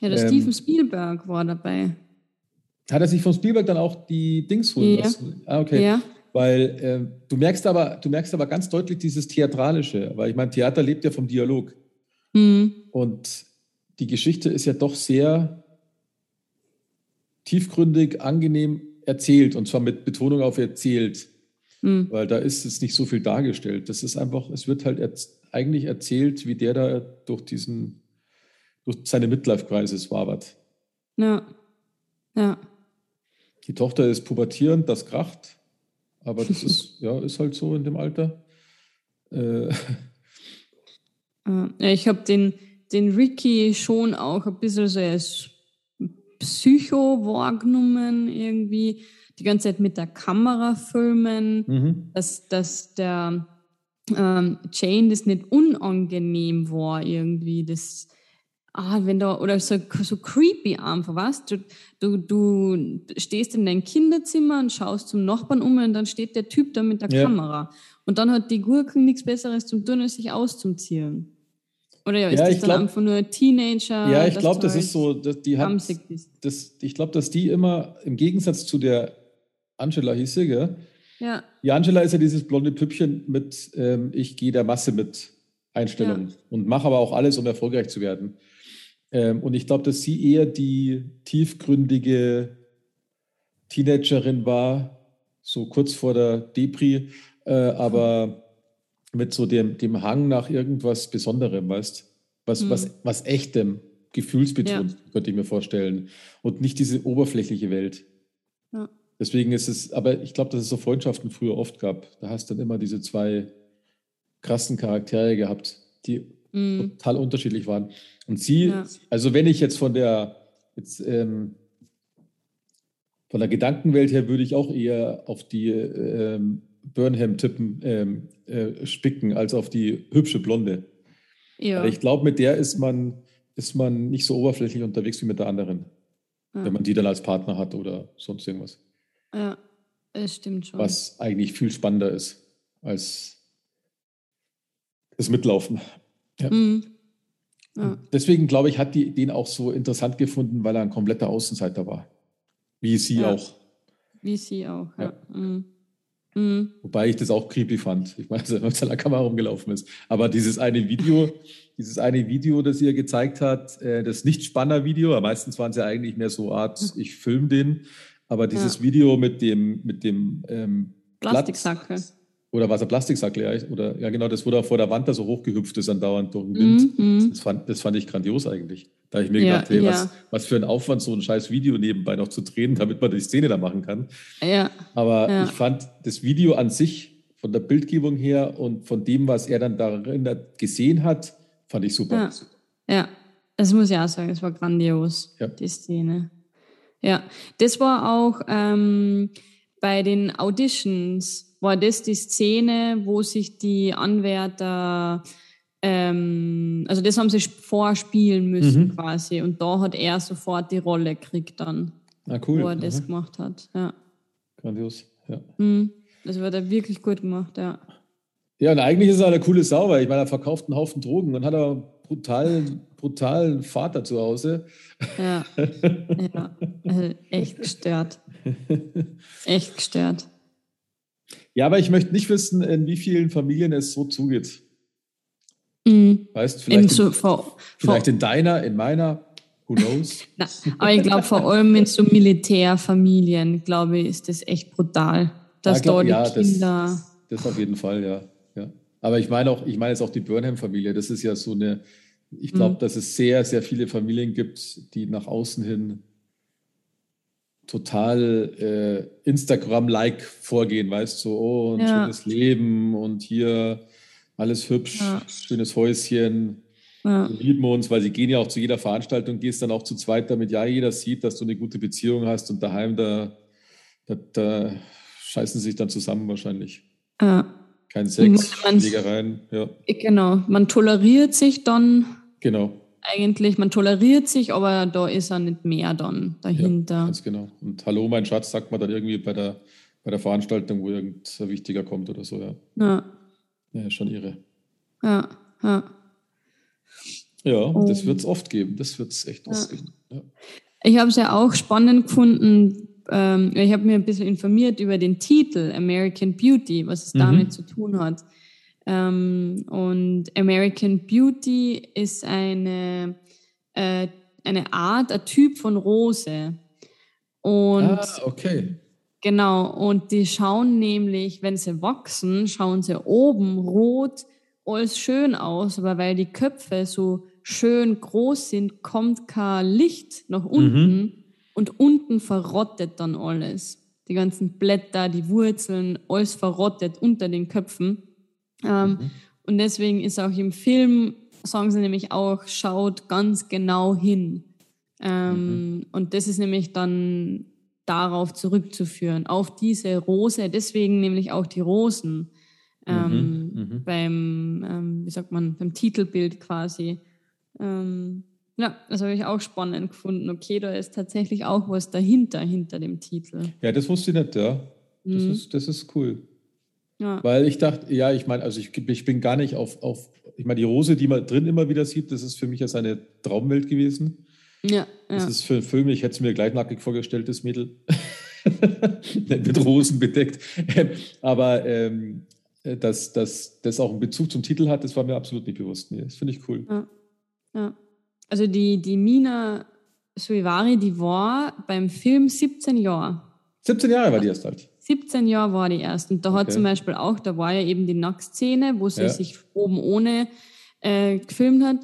Ja, der Ähm. Steven Spielberg war dabei. Hat er sich von Spielberg dann auch die Dings holen Ja. lassen? Ah, okay. Ja, Weil ähm, du merkst aber, du merkst aber ganz deutlich dieses Theatralische, weil ich meine, Theater lebt ja vom Dialog. mhm. Und die Geschichte ist ja doch sehr tiefgründig, angenehm erzählt und zwar mit Betonung auf erzählt, Mhm. weil da ist es nicht so viel dargestellt. Das ist einfach, es wird halt erz eigentlich erzählt, wie der da durch diesen, durch seine Midlife-Crisis wabert. ja, ja, Die Tochter ist pubertierend, das kracht, aber das ist, (laughs) ja, ist halt so in dem Alter. Äh, Ja, ich habe den, den Ricky schon auch ein bisschen so als Psycho wahrgenommen, irgendwie die ganze Zeit mit der Kamera filmen, mhm. dass, dass der ähm, Jane das nicht unangenehm war, irgendwie. Das, ah, wenn da, oder so, so creepy einfach, weißt du? Du, du stehst in deinem Kinderzimmer und schaust zum Nachbarn um und dann steht der Typ da mit der Ja. Kamera. Und dann hat die Gurken nichts Besseres zum tun, als sich auszuziehen. Oder ja, ist Ja, das dann glaub- einfach nur Teenager? ja, ich glaube, das halt ist so, dass die hat, das, ich glaube, dass die immer im Gegensatz zu der Angela hieß sie, gell? Ja, Die Angela ist ja dieses blonde Püppchen mit ähm, ich gehe der Masse mit Einstellung Ja. und mache aber auch alles, um erfolgreich zu werden. Ähm, und ich glaube, dass sie eher die tiefgründige Teenagerin war, so kurz vor der Depri, äh, aber mit so dem, dem Hang nach irgendwas Besonderem, weißt was, Hm. was, was echtem, gefühlsbetont, könnte ich mir vorstellen. Und nicht diese oberflächliche Welt. ja. Deswegen ist es, aber ich glaube, dass es so Freundschaften früher oft gab. Da hast du dann immer diese zwei krassen Charaktere gehabt, die Mm, total unterschiedlich waren. Und sie, Ja. also wenn ich jetzt von der, jetzt, ähm, von der Gedankenwelt her würde ich auch eher auf die ähm, Burnham-Tippen ähm, äh, spicken, als auf die hübsche Blonde. ja. Ich glaube, mit der ist man, ist man nicht so oberflächlich unterwegs wie mit der anderen, ja. wenn man die dann als Partner hat oder sonst irgendwas. ja, es stimmt schon. was eigentlich viel spannender ist als das Mitlaufen. Ja. Mm, ja. Deswegen glaube ich, hat die den auch so interessant gefunden, weil er ein kompletter Außenseiter war. Wie sie Ja. auch. Wie sie auch, ja. Ja. Mm. Wobei ich das auch creepy fand. Ich meine, als er mit seiner Kamera rumgelaufen ist. Aber dieses eine Video, (laughs) dieses eine Video, das ihr gezeigt hat, äh, das Nicht-Spanner-Video, meistens waren es ja eigentlich mehr so Art, ich filme den. Aber dieses Ja. Video mit dem, mit dem ähm, Blatt- Plastiksacke. Oder was er Plastiksack ja, oder ja genau, das, wo er vor der Wand da so hochgehüpft ist, andauernd durch den Wind. Mm, mm. Das, fand, das fand ich grandios eigentlich. Da habe ich mir Ja, gedacht, hey, ja. was, was für ein Aufwand, so ein scheiß Video nebenbei noch zu drehen, damit man die Szene da machen kann. Ja, Aber Ja. ich fand das Video an sich, von der Bildgebung her und von dem, was er dann darin gesehen hat, fand ich super. Ja. Das muss ich auch sagen, es war grandios, Ja. die Szene. Ja, das war auch ähm, bei den Auditions, war das die Szene, wo sich die Anwärter, ähm, also das haben sie sp- vorspielen müssen Mhm. quasi und da hat er sofort die Rolle gekriegt dann, Na cool. wo er das Aha. gemacht hat. Ja. Grandios. Ja. Mhm. Das wird er wirklich gut gemacht, ja. ja, und eigentlich ist er eine coole Sau, weil ich meine, er verkauft einen Haufen Drogen und hat aber einen brutalen, brutalen Vater zu Hause. Ja, ja. Also echt gestört. (laughs) Echt gestört. Ja, aber ich möchte nicht wissen, in wie vielen Familien es so zugeht. Mhm. Weißt vielleicht, so, in, vor, vor, vielleicht in deiner, in meiner, who knows? (laughs) na, aber ich glaube, vor allem in so Militärfamilien, glaube ich, ist das echt brutal, dass Ja, glaub- da die ja, das- Kinder. Das auf jeden Fall, ja. ja. Aber ich meine auch, ich meine jetzt auch die Burnham-Familie. Das ist ja so eine, ich glaube, Mhm. dass es sehr, sehr viele Familien gibt, die nach außen hin total äh, Instagram-like vorgehen, weißt du, so, oh, ein ja. schönes Leben und hier alles hübsch, ja. schönes Häuschen. Ja. Wir lieben uns, weil sie gehen ja auch zu jeder Veranstaltung, gehst dann auch zu zweit, damit ja jeder sieht, dass du eine gute Beziehung hast und daheim da, da, da scheißen sie sich dann zusammen wahrscheinlich. Ja. Kein Sex, Schlägereien, ja. Genau, man toleriert sich dann. Genau. Eigentlich, man toleriert sich, aber da ist er nicht mehr dann dahinter. Ja, ganz genau. Und Hallo, mein Schatz, sagt man dann irgendwie bei der, bei der Veranstaltung, wo irgendein Wichtiger kommt oder so, ja. Ja. Ja, schon irre. Ja, ja. Ja, oh. das wird es oft geben. Das wird es echt ja. oft geben. Ja. Ich habe es ja auch spannend gefunden. Ähm, ich habe mir ein bisschen informiert über den Titel American Beauty, was es mhm. damit zu tun hat. Ähm, und American Beauty ist eine, äh, eine Art, ein Typ von Rose. Und ah, okay. Genau, und die schauen nämlich, wenn sie wachsen, schauen sie oben rot alles schön aus, aber weil die Köpfe so schön groß sind, kommt kein Licht nach unten mhm. und unten verrottet dann alles. Die ganzen Blätter, die Wurzeln, alles verrottet unter den Köpfen. Ähm, mhm. Und deswegen ist auch im Film, sagen sie nämlich auch, schaut ganz genau hin. Ähm, mhm. Und das ist nämlich dann darauf zurückzuführen, auf diese Rose, deswegen nämlich auch die Rosen ähm, mhm, mhm. beim, ähm, wie sagt man, beim Titelbild quasi. Ähm, ja, das habe ich auch spannend gefunden. Okay, da ist tatsächlich auch was dahinter, hinter dem Titel. Ja, das wusste ich nicht, ja. Das, mhm. ist, das ist cool. Ja. Weil ich dachte, ja, ich meine, also ich, ich bin gar nicht auf, auf, ich meine, die Rose, die man drin immer wieder sieht, das ist für mich ja seine Traumwelt gewesen. Ja, das ja. ist für einen Film, ich hätte es mir gleich nackig vorgestellt, das Mädel. (laughs) mit Rosen bedeckt. Aber ähm, dass, dass das auch einen Bezug zum Titel hat, das war mir absolut nicht bewusst. Nee, das finde ich cool. Ja. ja. Also die, die Mina Suivari, die war beim Film 17 Jahre. 17 Jahre war die erst alt. 17 Jahre war die erst. Und da okay. hat zum Beispiel auch, da war ja eben die Nacktszene, wo sie ja. sich oben ohne äh, gefilmt hat.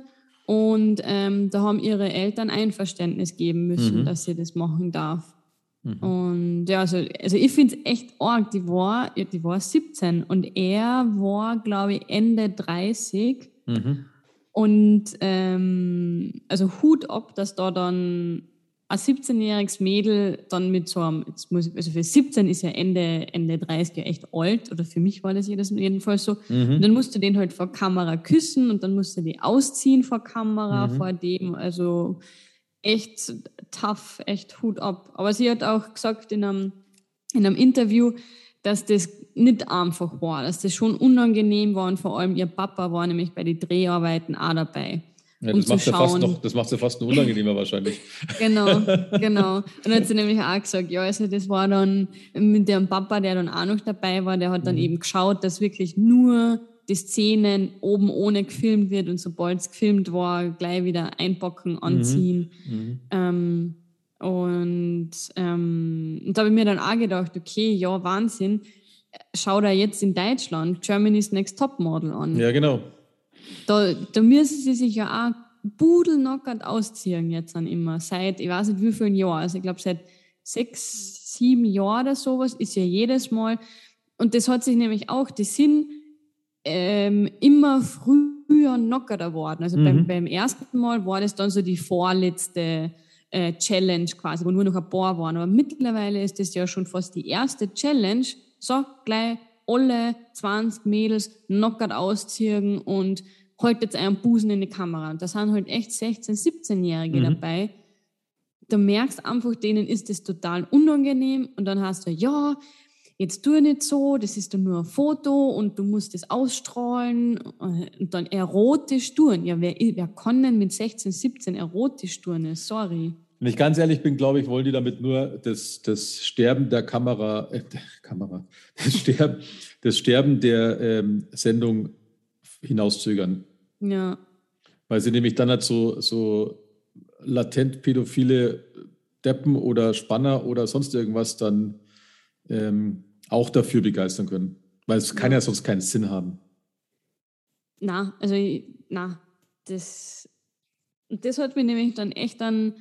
Und ähm, da haben ihre Eltern Einverständnis geben müssen, mhm. dass sie das machen darf. Mhm. Und ja, also, also ich finde es echt arg. Die war, die war 17 und er war, glaube ich, Ende 30. Mhm. Und ähm, also Hut ab, dass da dann ein 17-jähriges Mädel dann mit so einem, jetzt muss ich, also für 17 ist ja Ende, Ende 30 ja echt alt, oder für mich war das jedenfalls so. Mhm. Und dann musst du den halt vor Kamera küssen und dann musst du die ausziehen vor Kamera, mhm. vor dem. Also echt tough, echt Hut ab. Aber sie hat auch gesagt in einem, in einem Interview, dass das nicht einfach war, dass das schon unangenehm war und vor allem ihr Papa war nämlich bei den Dreharbeiten auch dabei. Ja, das, um macht ja fast noch, das macht ja fast noch unangenehmer wahrscheinlich. (laughs) genau, genau. Und dann hat sie nämlich auch gesagt, ja, also das war dann mit dem Papa, der dann auch noch dabei war, der hat dann mhm. eben geschaut, dass wirklich nur die Szenen oben ohne gefilmt wird und sobald es gefilmt war, gleich wieder einpacken, anziehen. Mhm. Mhm. Ähm, und, ähm, und da habe ich mir dann auch gedacht, okay, ja, Wahnsinn, schau da jetzt in Deutschland Germany's Next Top Model an. Ja, genau. Da, da müssen sie sich ja auch pudelnockert ausziehen jetzt dann immer. Seit, ich weiß nicht wie vielen Jahren, also ich glaube seit sechs, sieben Jahren oder sowas ist ja jedes Mal. Und das hat sich nämlich auch, die sind ähm, immer früher knockerer geworden. Also mhm. beim, beim ersten Mal war das dann so die vorletzte äh, Challenge quasi, wo nur noch ein paar waren. Aber mittlerweile ist das ja schon fast die erste Challenge. So, gleich alle 20 Mädels knockert ausziehen und haltet einen Busen in die Kamera. Und da sind halt echt 16-, 17-Jährige mhm. dabei. Du merkst einfach, denen ist das total unangenehm und dann hast du, ja, jetzt tu nicht so, das ist nur ein Foto und du musst es ausstrahlen und dann erotisch tun. Ja, wer, wer kann denn mit 16, 17 erotisch tun? Sorry. Wenn ich ganz ehrlich bin, glaube ich, wollen die damit nur das, das Sterben der Kamera, äh, der Kamera, (laughs) das Sterben, das Sterben der ähm, Sendung hinauszögern. Ja. Weil sie nämlich dann halt so, so latent pädophile Deppen oder Spanner oder sonst irgendwas dann ähm, auch dafür begeistern können. Weil es kann ja sonst keinen Sinn haben. Na, also na, das, das hat mich nämlich dann echt dann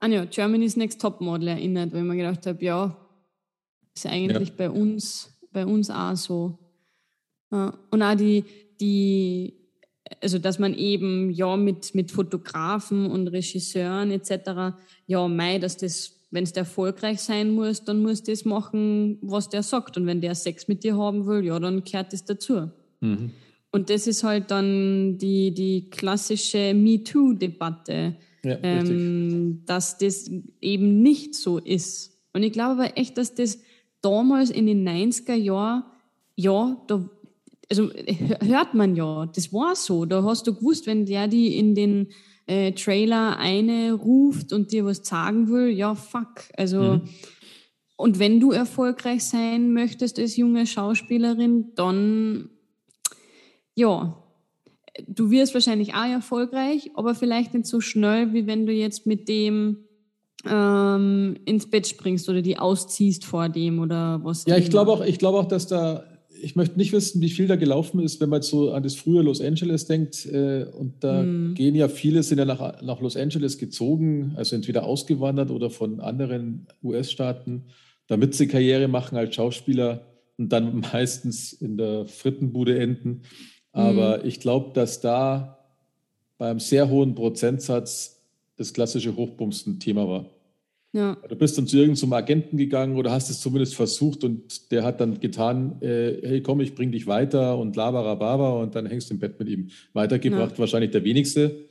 an ja, Germany's Next Topmodel erinnert, weil ich mir gedacht habe, ja, ist ja eigentlich ja. bei uns, bei uns auch so. Und auch die, die, also dass man eben ja mit, mit Fotografen und Regisseuren etc. ja mei, dass das, wenn es erfolgreich sein muss, dann muss das machen, was der sagt. Und wenn der Sex mit dir haben will, ja, dann kehrt das dazu. Mhm. Und das ist halt dann die, die klassische MeToo-Debatte, ja, ähm, dass das eben nicht so ist. Und ich glaube aber echt, dass das damals in den 90er Jahren, ja, da also hört man ja, das war so. Da hast du gewusst, wenn der die in den äh, Trailer eine ruft und dir was sagen will, ja, fuck. Also, mhm. und wenn du erfolgreich sein möchtest als junge Schauspielerin, dann, ja, du wirst wahrscheinlich auch erfolgreich, aber vielleicht nicht so schnell, wie wenn du jetzt mit dem ähm, ins Bett springst oder die ausziehst vor dem oder was. Ja, ich glaube auch, ich glaube auch, dass da ich möchte nicht wissen, wie viel da gelaufen ist, wenn man jetzt so an das frühe Los Angeles denkt. Äh, und da mm. gehen ja viele, sind ja nach, nach Los Angeles gezogen, also entweder ausgewandert oder von anderen US-Staaten, damit sie Karriere machen als Schauspieler und dann (laughs) meistens in der Frittenbude enden. Aber mm. ich glaube, dass da beim sehr hohen Prozentsatz das klassische Hochbumsen Thema war. Ja. Du bist dann zu irgendeinem Agenten gegangen oder hast es zumindest versucht und der hat dann getan, äh, hey komm, ich bring dich weiter und labarababa und dann hängst du im Bett mit ihm. Weitergebracht ja. wahrscheinlich der wenigste,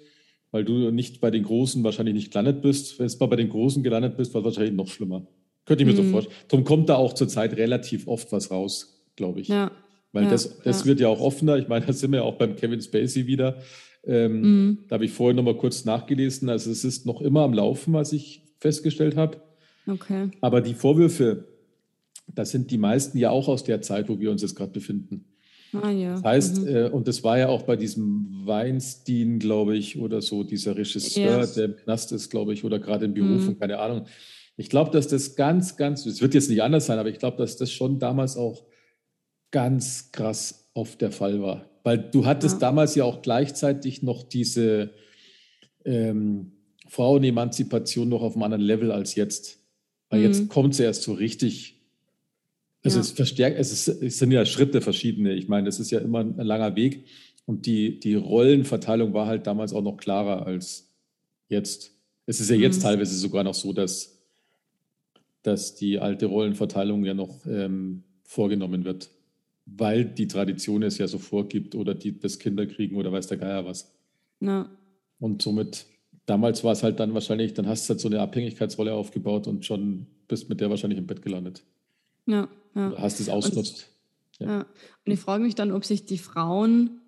weil du nicht bei den Großen wahrscheinlich nicht gelandet bist. Wenn du mal bei den Großen gelandet bist, war es wahrscheinlich noch schlimmer. Könnte ich mir mhm. so vorstellen. Darum kommt da auch zurzeit relativ oft was raus, glaube ich. Ja. Weil ja, das, das wird ja auch offener. Ich meine, da sind wir ja auch beim Kevin Spacey wieder. Ähm, mhm. Da habe ich vorhin noch mal kurz nachgelesen. Also es ist noch immer am Laufen, was ich festgestellt habe. Okay. Aber die Vorwürfe, das sind die meisten ja auch aus der Zeit, wo wir uns jetzt gerade befinden. Ah, ja. Das heißt, mhm. äh, und das war ja auch bei diesem Weinstein, glaube ich, oder so, dieser Regisseur, yes. der im Knast ist, glaube ich, oder gerade im Beruf mhm. keine Ahnung. Ich glaube, dass das ganz, ganz, es wird jetzt nicht anders sein, aber ich glaube, dass das schon damals auch ganz krass oft der Fall war. Weil du hattest ja. damals ja auch gleichzeitig noch diese, ähm, Frauenemanzipation noch auf einem anderen Level als jetzt. Weil mhm. jetzt kommt sie erst so richtig. Also ja. es verstärkt, es, ist, es sind ja Schritte verschiedene. Ich meine, es ist ja immer ein langer Weg. Und die, die Rollenverteilung war halt damals auch noch klarer als jetzt. Es ist ja jetzt mhm. teilweise sogar noch so, dass, dass die alte Rollenverteilung ja noch ähm, vorgenommen wird, weil die Tradition es ja so vorgibt oder die, das Kinderkriegen oder weiß der Geier was. Ja. Und somit damals war es halt dann wahrscheinlich, dann hast du halt so eine Abhängigkeitsrolle aufgebaut und schon bist mit der wahrscheinlich im Bett gelandet. Ja, ja. Oder hast es ausgenutzt. Und, ja. ja. Und ich frage mich dann, ob sich die Frauen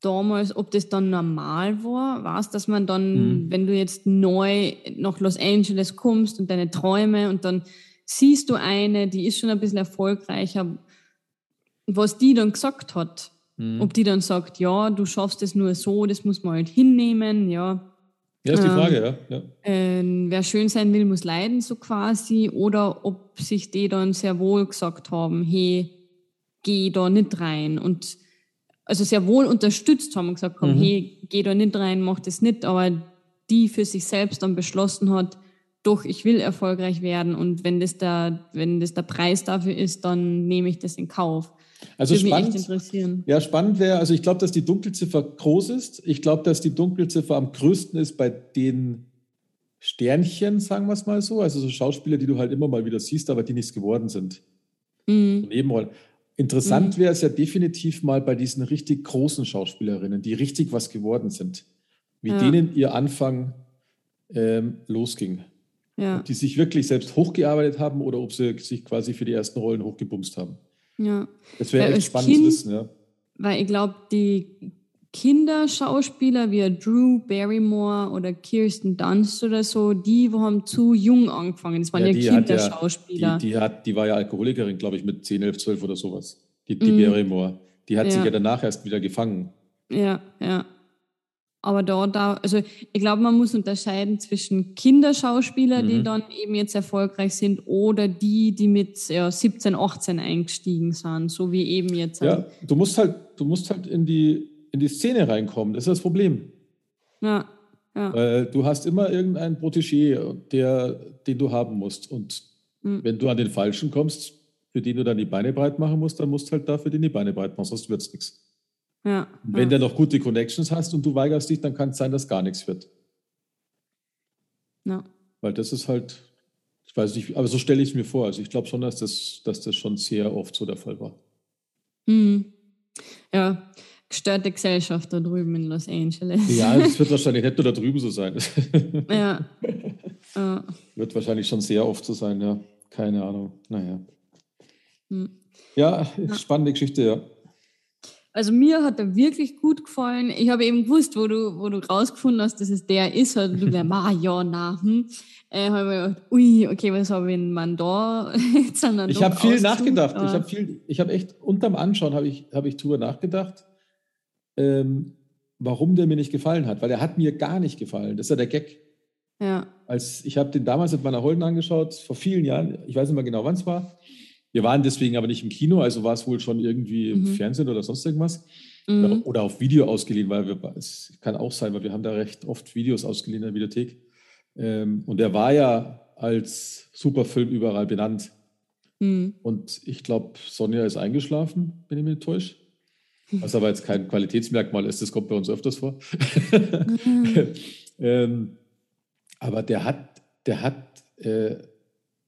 damals, ob das dann normal war, war es, dass man dann, mhm. wenn du jetzt neu nach Los Angeles kommst und deine Träume und dann siehst du eine, die ist schon ein bisschen erfolgreicher, was die dann gesagt hat. Mhm. Ob die dann sagt, ja, du schaffst es nur so, das muss man halt hinnehmen, ja. Ja, ist die Frage, ähm, ja. ja. Äh, wer schön sein will, muss leiden, so quasi. Oder ob sich die dann sehr wohl gesagt haben, hey, geh da nicht rein. Und also sehr wohl unterstützt haben und gesagt haben, mhm. hey, geh da nicht rein, mach das nicht. Aber die für sich selbst dann beschlossen hat, doch, ich will erfolgreich werden. Und wenn das der, wenn das der Preis dafür ist, dann nehme ich das in Kauf. Also Würde spannend, mich echt interessieren. Ja, spannend wäre, also ich glaube, dass die Dunkelziffer groß ist. Ich glaube, dass die Dunkelziffer am größten ist bei den Sternchen, sagen wir es mal so. Also so Schauspieler, die du halt immer mal wieder siehst, aber die nichts geworden sind. Mhm. Nebenrollen. Interessant mhm. wäre es ja definitiv mal bei diesen richtig großen Schauspielerinnen, die richtig was geworden sind. Wie ja. denen ihr Anfang ähm, losging. Ja. Ob die sich wirklich selbst hochgearbeitet haben oder ob sie sich quasi für die ersten Rollen hochgebumst haben. Ja. Das wäre echt spannend kind, zu wissen, ja. Weil ich glaube, die Kinderschauspieler wie Drew Barrymore oder Kirsten Dunst oder so, die haben zu jung angefangen. Das waren ja, ja Kinderschauspieler. Ja, die, die, hat, die war ja Alkoholikerin, glaube ich, mit 10, 11, 12 oder sowas. Die, die mm. Barrymore. Die hat ja. sich ja danach erst wieder gefangen. Ja, ja. Aber da, da, also ich glaube, man muss unterscheiden zwischen Kinderschauspieler, mhm. die dann eben jetzt erfolgreich sind, oder die, die mit ja, 17, 18 eingestiegen sind, so wie eben jetzt. Ja, du musst halt, du musst halt in die, in die Szene reinkommen, das ist das Problem. Ja. ja. Weil du hast immer irgendeinen Protégé, der, den du haben musst. Und mhm. wenn du an den Falschen kommst, für den du dann die Beine breit machen musst, dann musst du halt dafür die Beine breit machen, sonst wird es nichts. Ja. Wenn ja. du noch gute Connections hast und du weigerst dich, dann kann es sein, dass gar nichts wird. Ja. Weil das ist halt, ich weiß nicht, aber so stelle ich es mir vor. Also ich glaube schon, dass das, dass das schon sehr oft so der Fall war. Mhm. Ja, gestörte Gesellschaft da drüben in Los Angeles. Ja, (laughs) es wird wahrscheinlich nicht nur da drüben so sein. (laughs) ja. ja. Wird wahrscheinlich schon sehr oft so sein, ja. Keine Ahnung. Naja. Hm. Ja, spannende Geschichte, ja. Also mir hat er wirklich gut gefallen. Ich habe eben gewusst, wo du, wo du rausgefunden hast, dass es der ist. Und du gesagt, (laughs) ah, ja, na, hm. Äh, habe mir gedacht, ui, okay, was habe ich man da (laughs) jetzt Ich habe viel nachgedacht. Ich habe viel, ich habe echt unterm Anschauen habe ich, habe ich drüber nachgedacht, ähm, warum der mir nicht gefallen hat, weil er hat mir gar nicht gefallen. Das ist ja der Gag. Ja. Als ich habe den damals mit meiner Holden angeschaut vor vielen Jahren. Ich weiß nicht mehr genau, wann es war. Wir waren deswegen aber nicht im Kino, also war es wohl schon irgendwie mhm. im Fernsehen oder sonst irgendwas. Mhm. Oder auf Video ausgeliehen, weil wir, es kann auch sein, weil wir haben da recht oft Videos ausgeliehen in der Videothek. Ähm, und der war ja als Superfilm überall benannt. Mhm. Und ich glaube, Sonja ist eingeschlafen, wenn ich mich täusche. (laughs) Was aber jetzt kein Qualitätsmerkmal ist, das kommt bei uns öfters vor. Mhm. (laughs) ähm, aber der hat, der hat äh,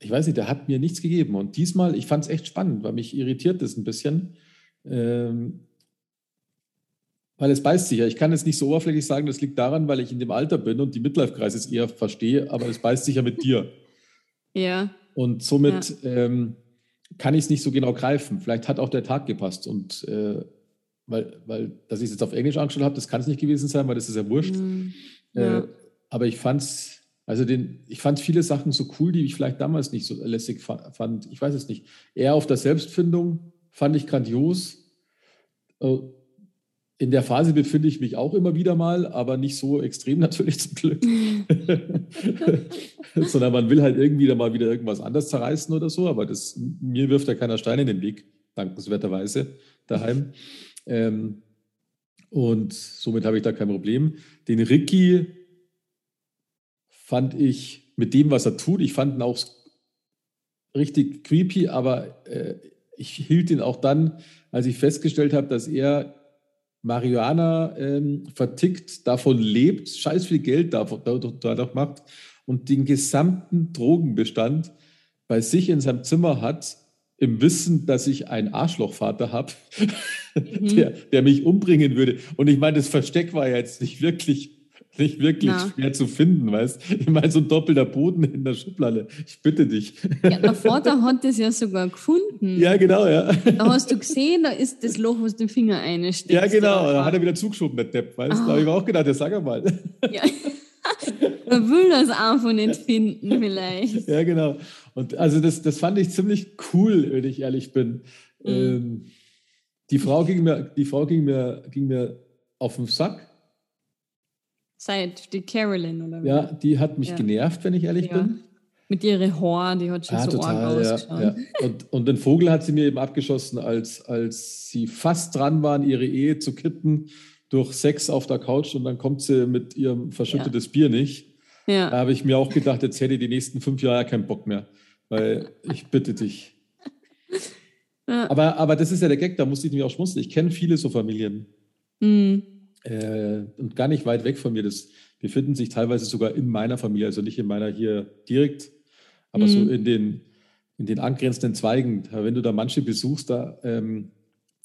ich weiß nicht, der hat mir nichts gegeben. Und diesmal, ich fand es echt spannend, weil mich irritiert das ein bisschen. Ähm, weil es beißt sich ja. Ich kann jetzt nicht so oberflächlich sagen, das liegt daran, weil ich in dem Alter bin und die Midlife-Kreises eher verstehe, aber es beißt sich ja mit dir. (laughs) Ja. Und somit ja. ähm, kann ich es nicht so genau greifen. Vielleicht hat auch der Tag gepasst und äh, weil, weil, dass ich es jetzt auf Englisch angeschaut habe, das kann es nicht gewesen sein, weil das ist ja wurscht. Mhm. Ja. Äh, aber ich fand es also den, ich fand viele Sachen so cool, die ich vielleicht damals nicht so lässig fand. Ich weiß es nicht. Eher auf der Selbstfindung fand ich grandios. Äh, in der Phase befinde ich mich auch immer wieder mal, aber nicht so extrem (laughs) natürlich zum Glück. (laughs) Sondern man will halt irgendwie da mal wieder irgendwas anders zerreißen oder so. Aber das, mir wirft ja keiner Stein in den Weg, dankenswerterweise daheim. Ähm, und somit habe ich da kein Problem. Den Ricky fand ich mit dem, was er tut, ich fand ihn auch richtig creepy, aber äh, ich hielt ihn auch dann, als ich festgestellt habe, dass er Marihuana ähm, vertickt, davon lebt, scheiß viel Geld davon, dadurch macht und den gesamten Drogenbestand bei sich in seinem Zimmer hat, im Wissen, dass ich einen Arschlochvater habe, (laughs) mhm. der, der mich umbringen würde. Und ich meine, das Versteck war ja jetzt nicht wirklich nicht wirklich Na. schwer zu finden, weißt Ich meine, so ein doppelter Boden in der Schublade. Ich bitte dich. Ja, der Vater hat das ja sogar gefunden. Ja, genau, ja. Da hast du gesehen, da ist das Loch, was den Finger einsteckt. Ja, genau. Da hat er wieder zugeschoben, der Depp, weißt du? Da habe ich mir auch gedacht, ja, sag mal. Ja. (laughs) Man will das einfach nicht finden, vielleicht. Ja, genau. Und also das, das fand ich ziemlich cool, wenn ich ehrlich bin. Mhm. Ähm, die Frau ging mir, die Frau ging mir, ging mir auf den Sack Seit die Carolyn oder wie? Ja, die hat mich ja. genervt, wenn ich ehrlich ja. bin. Mit ihrer Haar, die hat schon ah, so total, arg ausgeschaut. Ja, und, und den Vogel hat sie mir eben abgeschossen, als, als sie fast dran waren, ihre Ehe zu kitten durch Sex auf der Couch und dann kommt sie mit ihrem verschüttetes Bier nicht. Ja. Da habe ich mir auch gedacht, jetzt hätte ich die nächsten fünf Jahre keinen Bock mehr. Weil ich bitte dich. Aber, aber das ist ja der Gag, da musste ich mich auch schmunzeln. Ich kenne viele so Familien. Mhm äh, und gar nicht weit weg von mir. Das befinden sich teilweise sogar in meiner Familie, also nicht in meiner hier direkt, aber mhm. so in den, in den angrenzenden Zweigen. Wenn du da manche besuchst, da, ähm,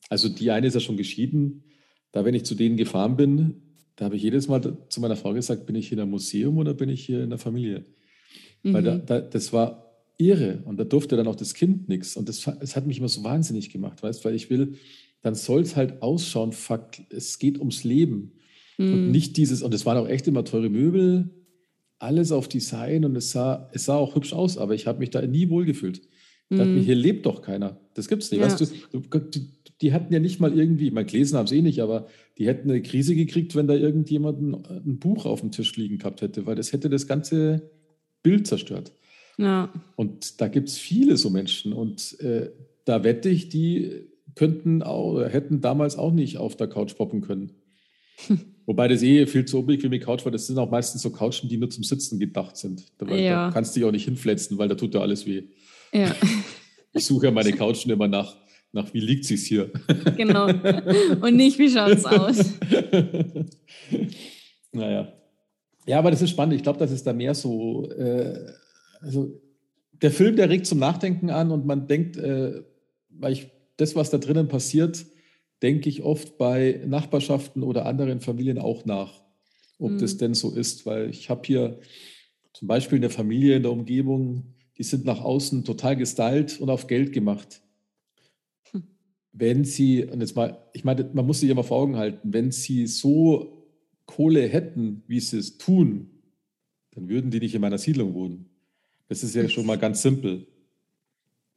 also die eine ist ja schon geschieden, da wenn ich zu denen gefahren bin, da habe ich jedes Mal zu meiner Frau gesagt, bin ich hier in einem Museum oder bin ich hier in der Familie? Mhm. Weil da, da, das war irre und da durfte dann auch das Kind nichts und das, das hat mich immer so wahnsinnig gemacht, weißt, weil ich will, dann soll es halt ausschauen, fuck, es geht ums Leben. Mhm. Und nicht dieses, und es waren auch echt immer teure Möbel, alles auf Design und es sah, es sah auch hübsch aus, aber ich habe mich da nie wohlgefühlt. Ich dachte mir, hm. hier lebt doch keiner. Das gibt's nicht. Ja. Weißt du, die, die, hatten ja nicht mal irgendwie, mal gelesen haben sie eh nicht, aber die hätten eine Krise gekriegt, wenn da irgendjemand ein, ein, Buch auf dem Tisch liegen gehabt hätte, weil das hätte das ganze Bild zerstört. Ja. Und da gibt es viele so Menschen. Und äh, da wette ich, die könnten auch, hätten damals auch nicht auf der Couch poppen können. (laughs) Wobei das eh viel zu unbequeme Couch war. Das sind auch meistens so Couchen, die nur zum Sitzen gedacht sind. Da, ja. da kannst du dich auch nicht hinfletzen, weil da tut ja alles weh. Ja. Ich suche ja meine Couchen immer nach, nach wie liegt sich's hier. (laughs) Genau. Und nicht, wie schaut es aus. (laughs) naja. Ja, aber das ist spannend. Ich glaube, das ist da mehr so. Äh, also der Film, der regt zum Nachdenken an und man denkt, äh, weil ich das, was da drinnen passiert, denke ich oft bei Nachbarschaften oder anderen Familien auch nach, ob mhm. das denn so ist, weil ich habe hier zum Beispiel eine Familie in der Umgebung, die sind nach außen total gestylt und auf Geld gemacht. Hm. Wenn sie, und jetzt mal, ich meine, man muss sich immer vor Augen halten, wenn sie so Kohle hätten, wie sie es tun, dann würden die nicht in meiner Siedlung wohnen. Das ist ja schon mal ganz simpel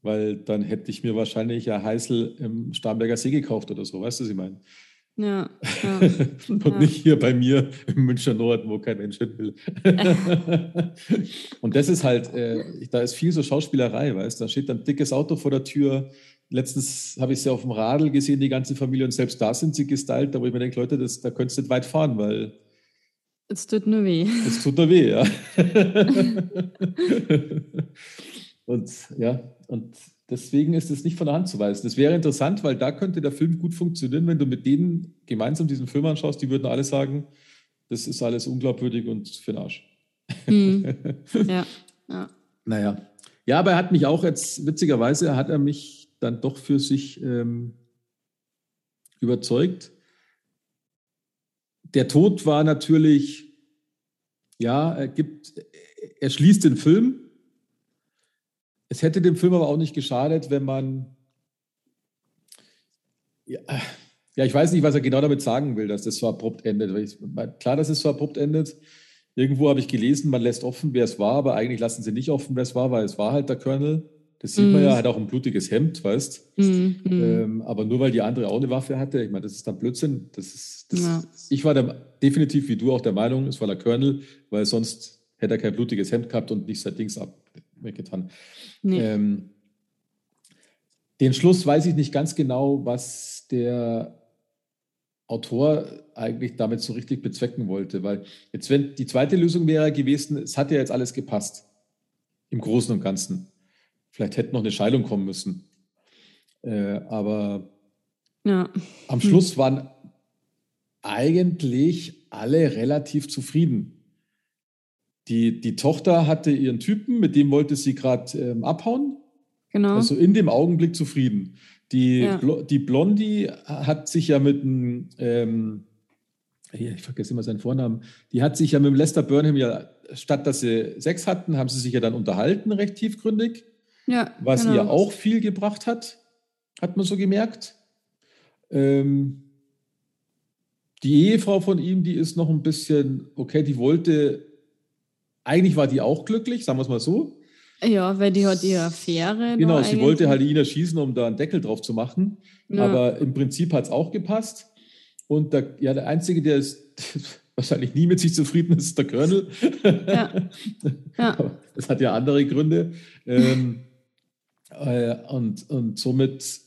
weil dann hätte ich mir wahrscheinlich ein Heißel im Starnberger See gekauft oder so, weißt du, was ich meine? Ja. ja. (laughs) und ja. nicht hier bei mir im Münchner Norden, wo kein Mensch hin will. (laughs) und das ist halt, äh, da ist viel so Schauspielerei, weißt du? Da steht ein dickes Auto vor der Tür. Letztens habe ich sie auf dem Radl gesehen, die ganze Familie, und selbst da sind sie gestylt, aber ich mir denke, Leute, das, da könntest du nicht weit fahren, weil. Es tut nur weh. Es tut nur weh, ja. (laughs) und ja, und deswegen ist es nicht von der Hand zu weisen. Das wäre interessant, weil da könnte der Film gut funktionieren, wenn du mit denen gemeinsam diesen Film anschaust. Die würden alle sagen, das ist alles unglaubwürdig und für den Arsch. Mhm. Ja, (laughs) ja. Naja. Ja, aber er hat mich auch jetzt, witzigerweise, hat er mich dann doch für sich ähm, überzeugt. Der Tod war natürlich, ja, er gibt, er schließt den Film es hätte dem Film aber auch nicht geschadet, wenn man. Ja, ja, ich weiß nicht, was er genau damit sagen will, dass das so abrupt endet. Ich, klar, dass es so abrupt endet. Irgendwo habe ich gelesen, man lässt offen, wer es war, aber eigentlich lassen sie nicht offen, wer es war, weil es war halt der Colonel. Das sieht mm. man ja, mhm. hat auch ein blutiges Hemd, weißt mm, ähm, aber nur weil die andere auch eine Waffe hatte, ich meine, das ist dann Blödsinn. Das ist, das, ja. Ich war der, definitiv wie du auch der Meinung, es war der Colonel, weil sonst hätte er kein blutiges Hemd gehabt und nicht sein Dings ab, weggetan. Nee. Ähm, den Schluss weiß ich nicht ganz genau, was der Autor eigentlich damit so richtig bezwecken wollte, weil jetzt, wenn die zweite Lösung wäre gewesen, es hat ja jetzt alles gepasst, im Großen und Ganzen. Vielleicht hätte noch eine Scheidung kommen müssen. Äh, aber ja. am Schluss waren eigentlich alle relativ zufrieden. Die, die Tochter hatte ihren Typen, mit dem wollte sie gerade ähm, abhauen. Genau. Also in dem Augenblick zufrieden. Die, ja. Bl die Blondie hat sich ja mit einem, ähm, ich vergesse immer seinen Vornamen, die hat sich ja mit dem Lester Burnham ja, statt dass sie Sex hatten, haben sie sich ja dann unterhalten, recht tiefgründig. Ja, was genau. ihr auch viel gebracht hat, hat man so gemerkt. Ähm, die Ehefrau von ihm, die ist noch ein bisschen, okay, die wollte eigentlich war die auch glücklich, sagen wir es mal so. Ja, weil die hat ihre Affäre. Genau, sie wollte halt ihn erschießen, um da einen Deckel drauf zu machen. Ja. Aber im Prinzip hat es auch gepasst. Und der, ja, der Einzige, der ist (laughs) wahrscheinlich nie mit sich zufrieden ist, ist der Colonel. Ja. (laughs) ja. Das hat ja andere Gründe. Ähm, äh, und, und somit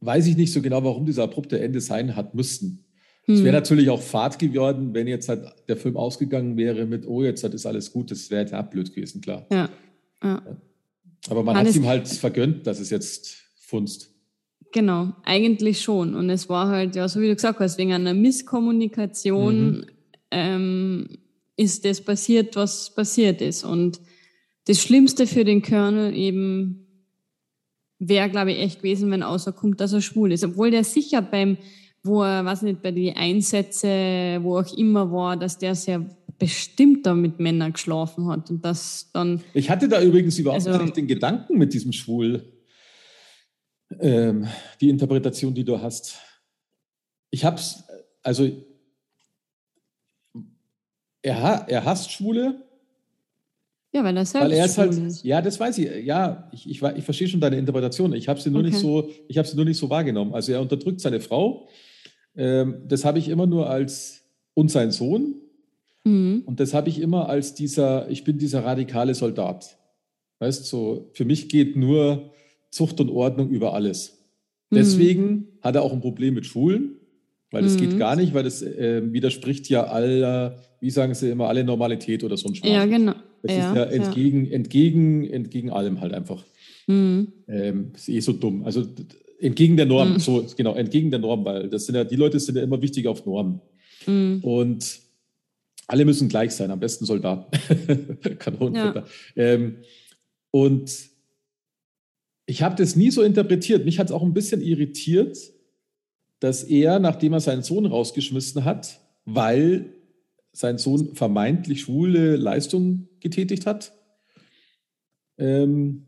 weiß ich nicht so genau, warum dieser abrupte Ende sein hat müssten. Es wäre hm. natürlich auch Fahrt geworden, wenn jetzt halt der Film ausgegangen wäre mit, oh, jetzt ist alles gut, das wäre ja blöd gewesen, klar. Ja. ja. Aber man hat es ihm halt vergönnt, dass es jetzt funzt. Genau, eigentlich schon. Und es war halt, ja, so wie du gesagt hast, wegen einer Misskommunikation mhm. ähm, ist das passiert, was passiert ist. Und das Schlimmste für den Colonel eben wäre, glaube ich, echt gewesen, wenn außerkommt, dass er schwul ist. Obwohl der sicher beim wo er, weiß nicht, bei den Einsätzen, wo auch immer war, dass der sehr bestimmt da mit Männern geschlafen hat und das dann. Ich hatte da übrigens überhaupt also, nicht den Gedanken mit diesem Schwul, ähm, die Interpretation, die du hast. Ich hab's, also er, er hasst Schwule. Ja, weil er selbst weil er ist halt, ist. Ja, das weiß ich. Ja, ich, ich, ich verstehe schon deine Interpretation. Ich habe sie nur okay. nicht so, ich habe sie nur nicht so wahrgenommen. Also er unterdrückt seine Frau das habe ich immer nur als und sein Sohn. Mhm. Und das habe ich immer als dieser, ich bin dieser radikale Soldat. Weißt du, so, für mich geht nur Zucht und Ordnung über alles. Mhm. Deswegen hat er auch ein Problem mit Schulen, Weil das geht gar nicht, weil das äh, widerspricht ja aller, wie sagen sie immer, alle Normalität oder so ein Schmarrn. Ja, genau. Das ja, ist ja entgegen, ja. entgegen, entgegen allem halt einfach. Mhm. Ähm, ist eh so dumm. Also entgegen der Norm, mhm. so genau, entgegen der Norm, weil das sind ja, die Leute sind ja immer wichtig auf Normen. Mhm. Und alle müssen gleich sein, am besten Soldaten. (laughs) Kanonenfutter. Ja. Ähm, und ich habe das nie so interpretiert. Mich hat es auch ein bisschen irritiert, dass er, nachdem er seinen Sohn rausgeschmissen hat, weil sein Sohn vermeintlich schwule Leistungen getätigt hat, ähm,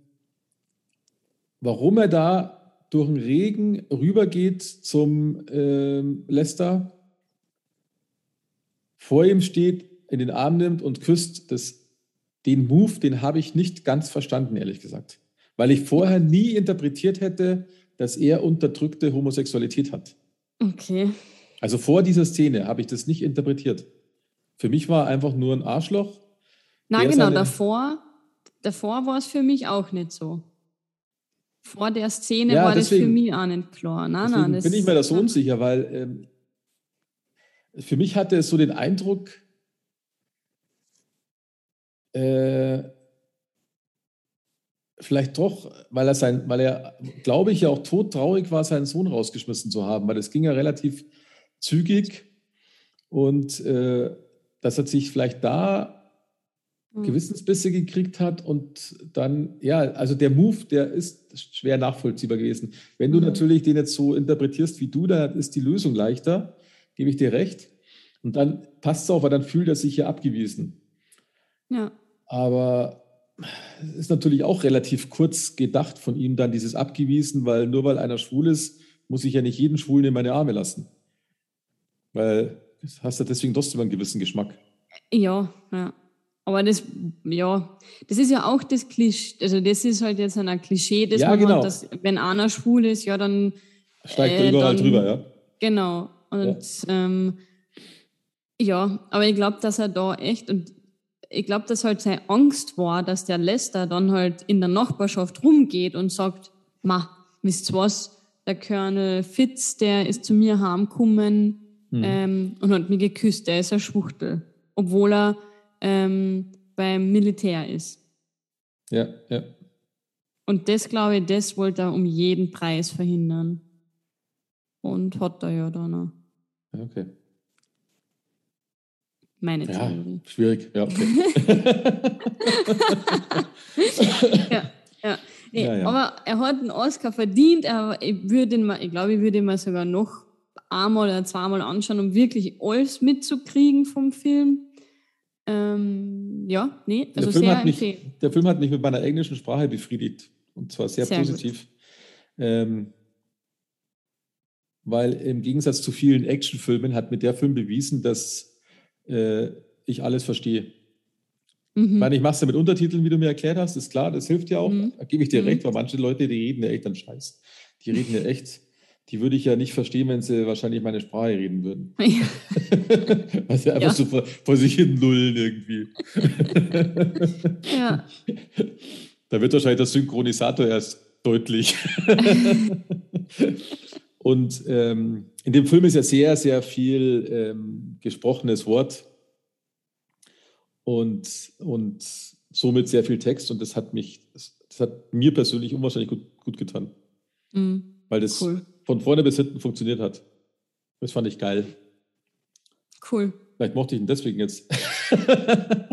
warum er da durch den Regen rübergeht zum ähm, Lester, vor ihm steht, in den Arm nimmt und küsst, das, den Move, den habe ich nicht ganz verstanden, ehrlich gesagt. Weil ich vorher nie interpretiert hätte, dass er unterdrückte Homosexualität hat. Okay. Also vor dieser Szene habe ich das nicht interpretiert. Für mich war einfach nur ein Arschloch. Nein, genau, davor, davor war es für mich auch nicht so. Vor der Szene ja, war deswegen, das für mich auch nicht klar. Nein, nein, das bin ich mir da so unsicher, weil ähm, für mich hatte es so den Eindruck, äh, vielleicht doch, weil er sein, weil er, glaube ich, ja auch todtraurig war, seinen Sohn rausgeschmissen zu haben, weil es ging ja relativ zügig und äh, dass er sich vielleicht da. Gewissensbisse gekriegt hat und dann, ja, also der Move, der ist schwer nachvollziehbar gewesen. Wenn du mhm. natürlich den jetzt so interpretierst wie du, dann ist die Lösung leichter, gebe ich dir recht. Und dann passt es auch, weil dann fühlt er sich ja abgewiesen. Ja. Aber es ist natürlich auch relativ kurz gedacht von ihm dann dieses abgewiesen, weil nur weil einer schwul ist, muss ich ja nicht jeden Schwulen in meine Arme lassen. Weil hast du deswegen trotzdem einen gewissen Geschmack. Ja, ja. Aber das, ja, das ist ja auch das Klischee, also das ist halt jetzt ein Klischee, dass ja, man genau. dass, wenn einer schwul ist, ja, dann. Steigt er äh, überall dann, drüber, ja. Genau. Und ja, ähm, ja aber ich glaube, dass er da echt, und ich glaube, dass halt seine Angst war, dass der Lester dann halt in der Nachbarschaft rumgeht und sagt, ma, wisst was, der Colonel Fitz, der ist zu mir heimgekommen, mhm. ähm, und hat mich geküsst. Der ist ein Schwuchtel, obwohl er ähm, beim Militär ist. Ja, ja. Und das, glaube ich, das wollte er um jeden Preis verhindern. Und hat er ja dann auch. Okay. Meine Theorie. Ja, schwierig, ja. Okay. (laughs) ja, ja. Nee, ja, ja. Aber er hat einen Oscar verdient. Er, ich, würde ihn mal, ich glaube, ich würde ihn mal sogar noch einmal oder zweimal anschauen, um wirklich alles mitzukriegen vom Film. Ähm, ja, nee, also der Film, hat mich, der Film hat mich mit meiner englischen Sprache befriedigt und zwar sehr, sehr positiv. Ähm, weil im Gegensatz zu vielen Actionfilmen hat mir der Film bewiesen, dass äh, ich alles verstehe. Mhm. Ich meine, ich mache es ja mit Untertiteln, wie du mir erklärt hast, ist klar, das hilft ja auch. Mhm. Da gebe ich dir mhm. recht, weil manche Leute, die reden ja echt dann Scheiß. Die reden ja echt die würde ich ja nicht verstehen, wenn sie wahrscheinlich meine Sprache reden würden. (laughs) Ja. (laughs) Weil sie einfach ja. so vor, vor, sich hin nullen irgendwie. ja. (laughs) Da wird wahrscheinlich der Synchronisator erst deutlich. Und ähm, in dem Film ist ja sehr, sehr viel ähm, gesprochenes Wort und, und somit sehr viel Text. Und das hat mich, das, hat mir persönlich unwahrscheinlich gut, gut getan. Mhm. Weil das cool von vorne bis hinten funktioniert hat. Das fand ich geil. Cool. Vielleicht mochte ich ihn deswegen jetzt. (laughs)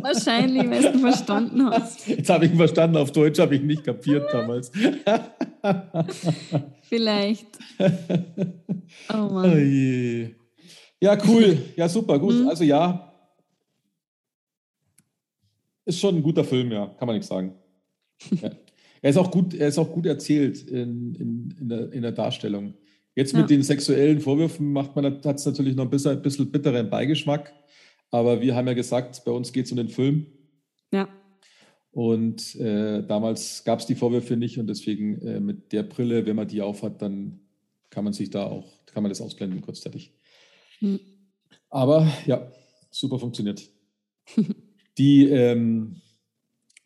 Wahrscheinlich, weil du verstanden hast. Jetzt habe ich ihn verstanden, auf Deutsch habe ich ihn nicht kapiert damals. (laughs) Vielleicht. Oh Mann. Ja, cool. Ja, super, gut. Mhm. Also ja, ist schon ein guter Film, ja, kann man nichts sagen. (laughs) Ja. Er ist auch gut, er ist auch gut erzählt in, in, in, der, in der Darstellung. Jetzt mit den sexuellen Vorwürfen macht man, hat es natürlich noch ein bisschen, ein bisschen bitteren Beigeschmack. Aber wir haben ja gesagt, bei uns geht es um den Film. Ja. Und äh, damals gab es die Vorwürfe nicht und deswegen äh, mit der Brille, wenn man die aufhat, dann kann man sich da auch, kann man das ausblenden kurzzeitig. Hm. Aber ja, super funktioniert. (laughs) die ähm,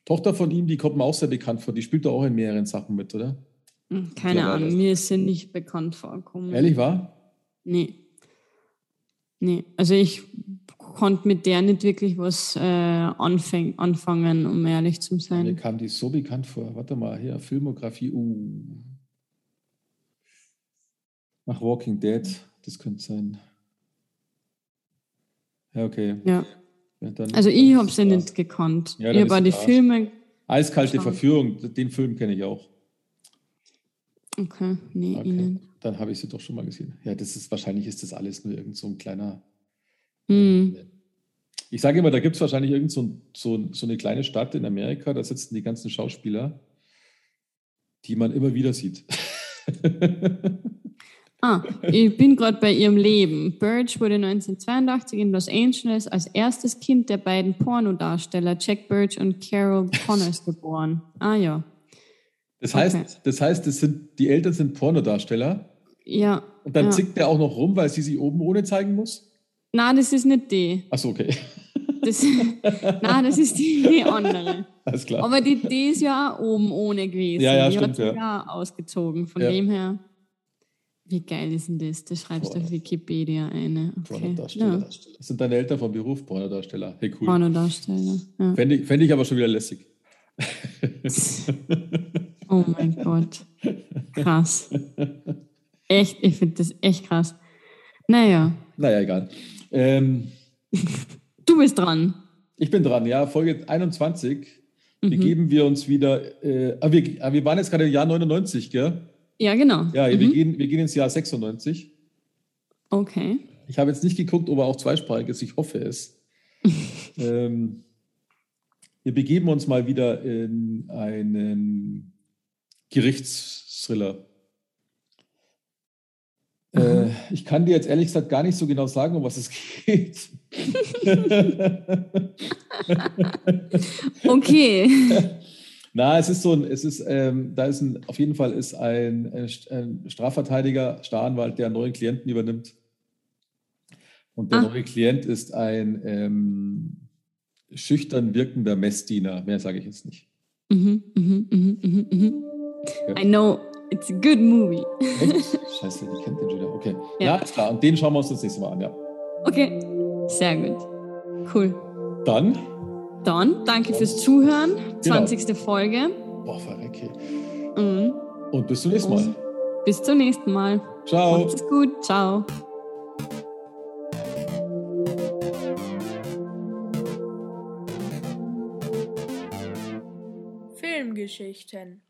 Tochter von ihm, die kommt mir auch sehr bekannt vor, die spielt da auch in mehreren Sachen mit, oder? Hm, keine Ahnung, mir ist sie nicht bekannt vorgekommen. Ehrlich war? Nee. nee. Also ich konnte mit der nicht wirklich was äh, anfäng, anfangen, um ehrlich zu sein. Mir kam die so bekannt vor. Warte mal, hier, Filmografie. Uh. Nach Walking Dead, das könnte sein. Ja, okay. Ja. Ja, dann- Also dann ich habe sie nicht gekannt. Ja, ich habe die. Filme. Eiskalte. Verführung, den Film kenne ich auch. Okay, nee, Okay. ihnen. Dann habe ich sie doch schon mal gesehen. Ja, das ist wahrscheinlich ist das alles nur irgend so ein kleiner. Hm. Ich sage immer, da gibt es wahrscheinlich irgend so, ein- so, so eine kleine Stadt in Amerika, da sitzen die ganzen Schauspieler, die man immer wieder sieht. (laughs) Ah, ich bin gerade bei ihrem Leben. Birch wurde 1982 in Los Angeles als erstes Kind der beiden Pornodarsteller Jack Birch und Carol Connors geboren. Ah ja. Das heißt, Okay. das heißt, das sind, die Eltern sind Pornodarsteller Ja. und dann ja. zickt der auch noch rum, weil sie sich oben ohne zeigen muss. Na, das ist nicht die. Achso, okay. (laughs) Das, na, das ist die andere. Alles klar. Aber die, die ist ja auch oben ohne gewesen. Ja, ja, die stimmt, hat sich ja. ja ausgezogen. Von Ja. dem her. Wie geil ist denn das? Das schreibst du auf Wikipedia eine. Okay. Pornodarsteller. Ja. Das sind deine Eltern vom Beruf Pornodarsteller. Hey, cool. Pornodarsteller. Ja. Fände ich, fänd ich aber schon wieder lässig. (laughs) Oh mein Gott. Krass. Echt, ich finde das echt krass. Naja, Naja, egal. Ähm, (laughs) du bist dran. ich bin dran, ja. Folge 21 Mhm. begeben wir uns wieder. Äh, ah, wir, ah, wir waren jetzt gerade im Jahr 99, gell? Ja, genau. Ja, wir, mhm. gehen, wir gehen ins Jahr 96. Okay. Ich habe jetzt nicht geguckt, ob er auch zweisprachig ist. Ich hoffe es. (laughs) ähm, wir begeben uns mal wieder in einen Gerichtsthriller. Äh, ich kann dir jetzt ehrlich gesagt gar nicht so genau sagen, um was es (laughs) geht. Okay. Na, es ist so ein, es ist, ähm, da ist ein, auf jeden Fall ist ein, ein St- ein Strafverteidiger, Staranwalt, der einen neuen Klienten übernimmt. Und der Ah. neue Klient ist ein ähm, schüchtern wirkender Messdiener. Mehr sage ich jetzt nicht. Mhm, mhm, mhm, mhm, mhm. Ja. I know, it's a good movie. Echt? (laughs) Scheiße, die kennt den schon wieder. Okay. Ja. Ja. ist klar. Und den schauen wir uns das nächste Mal an, ja. Okay, sehr gut. Cool. Dann, Dann danke fürs Zuhören. Genau. 20. Folge. boah, verrecke. Mhm. Und bis zum nächsten Mal. Bis zum nächsten Mal. Ciao. Macht's gut. Ciao. Filmgeschichten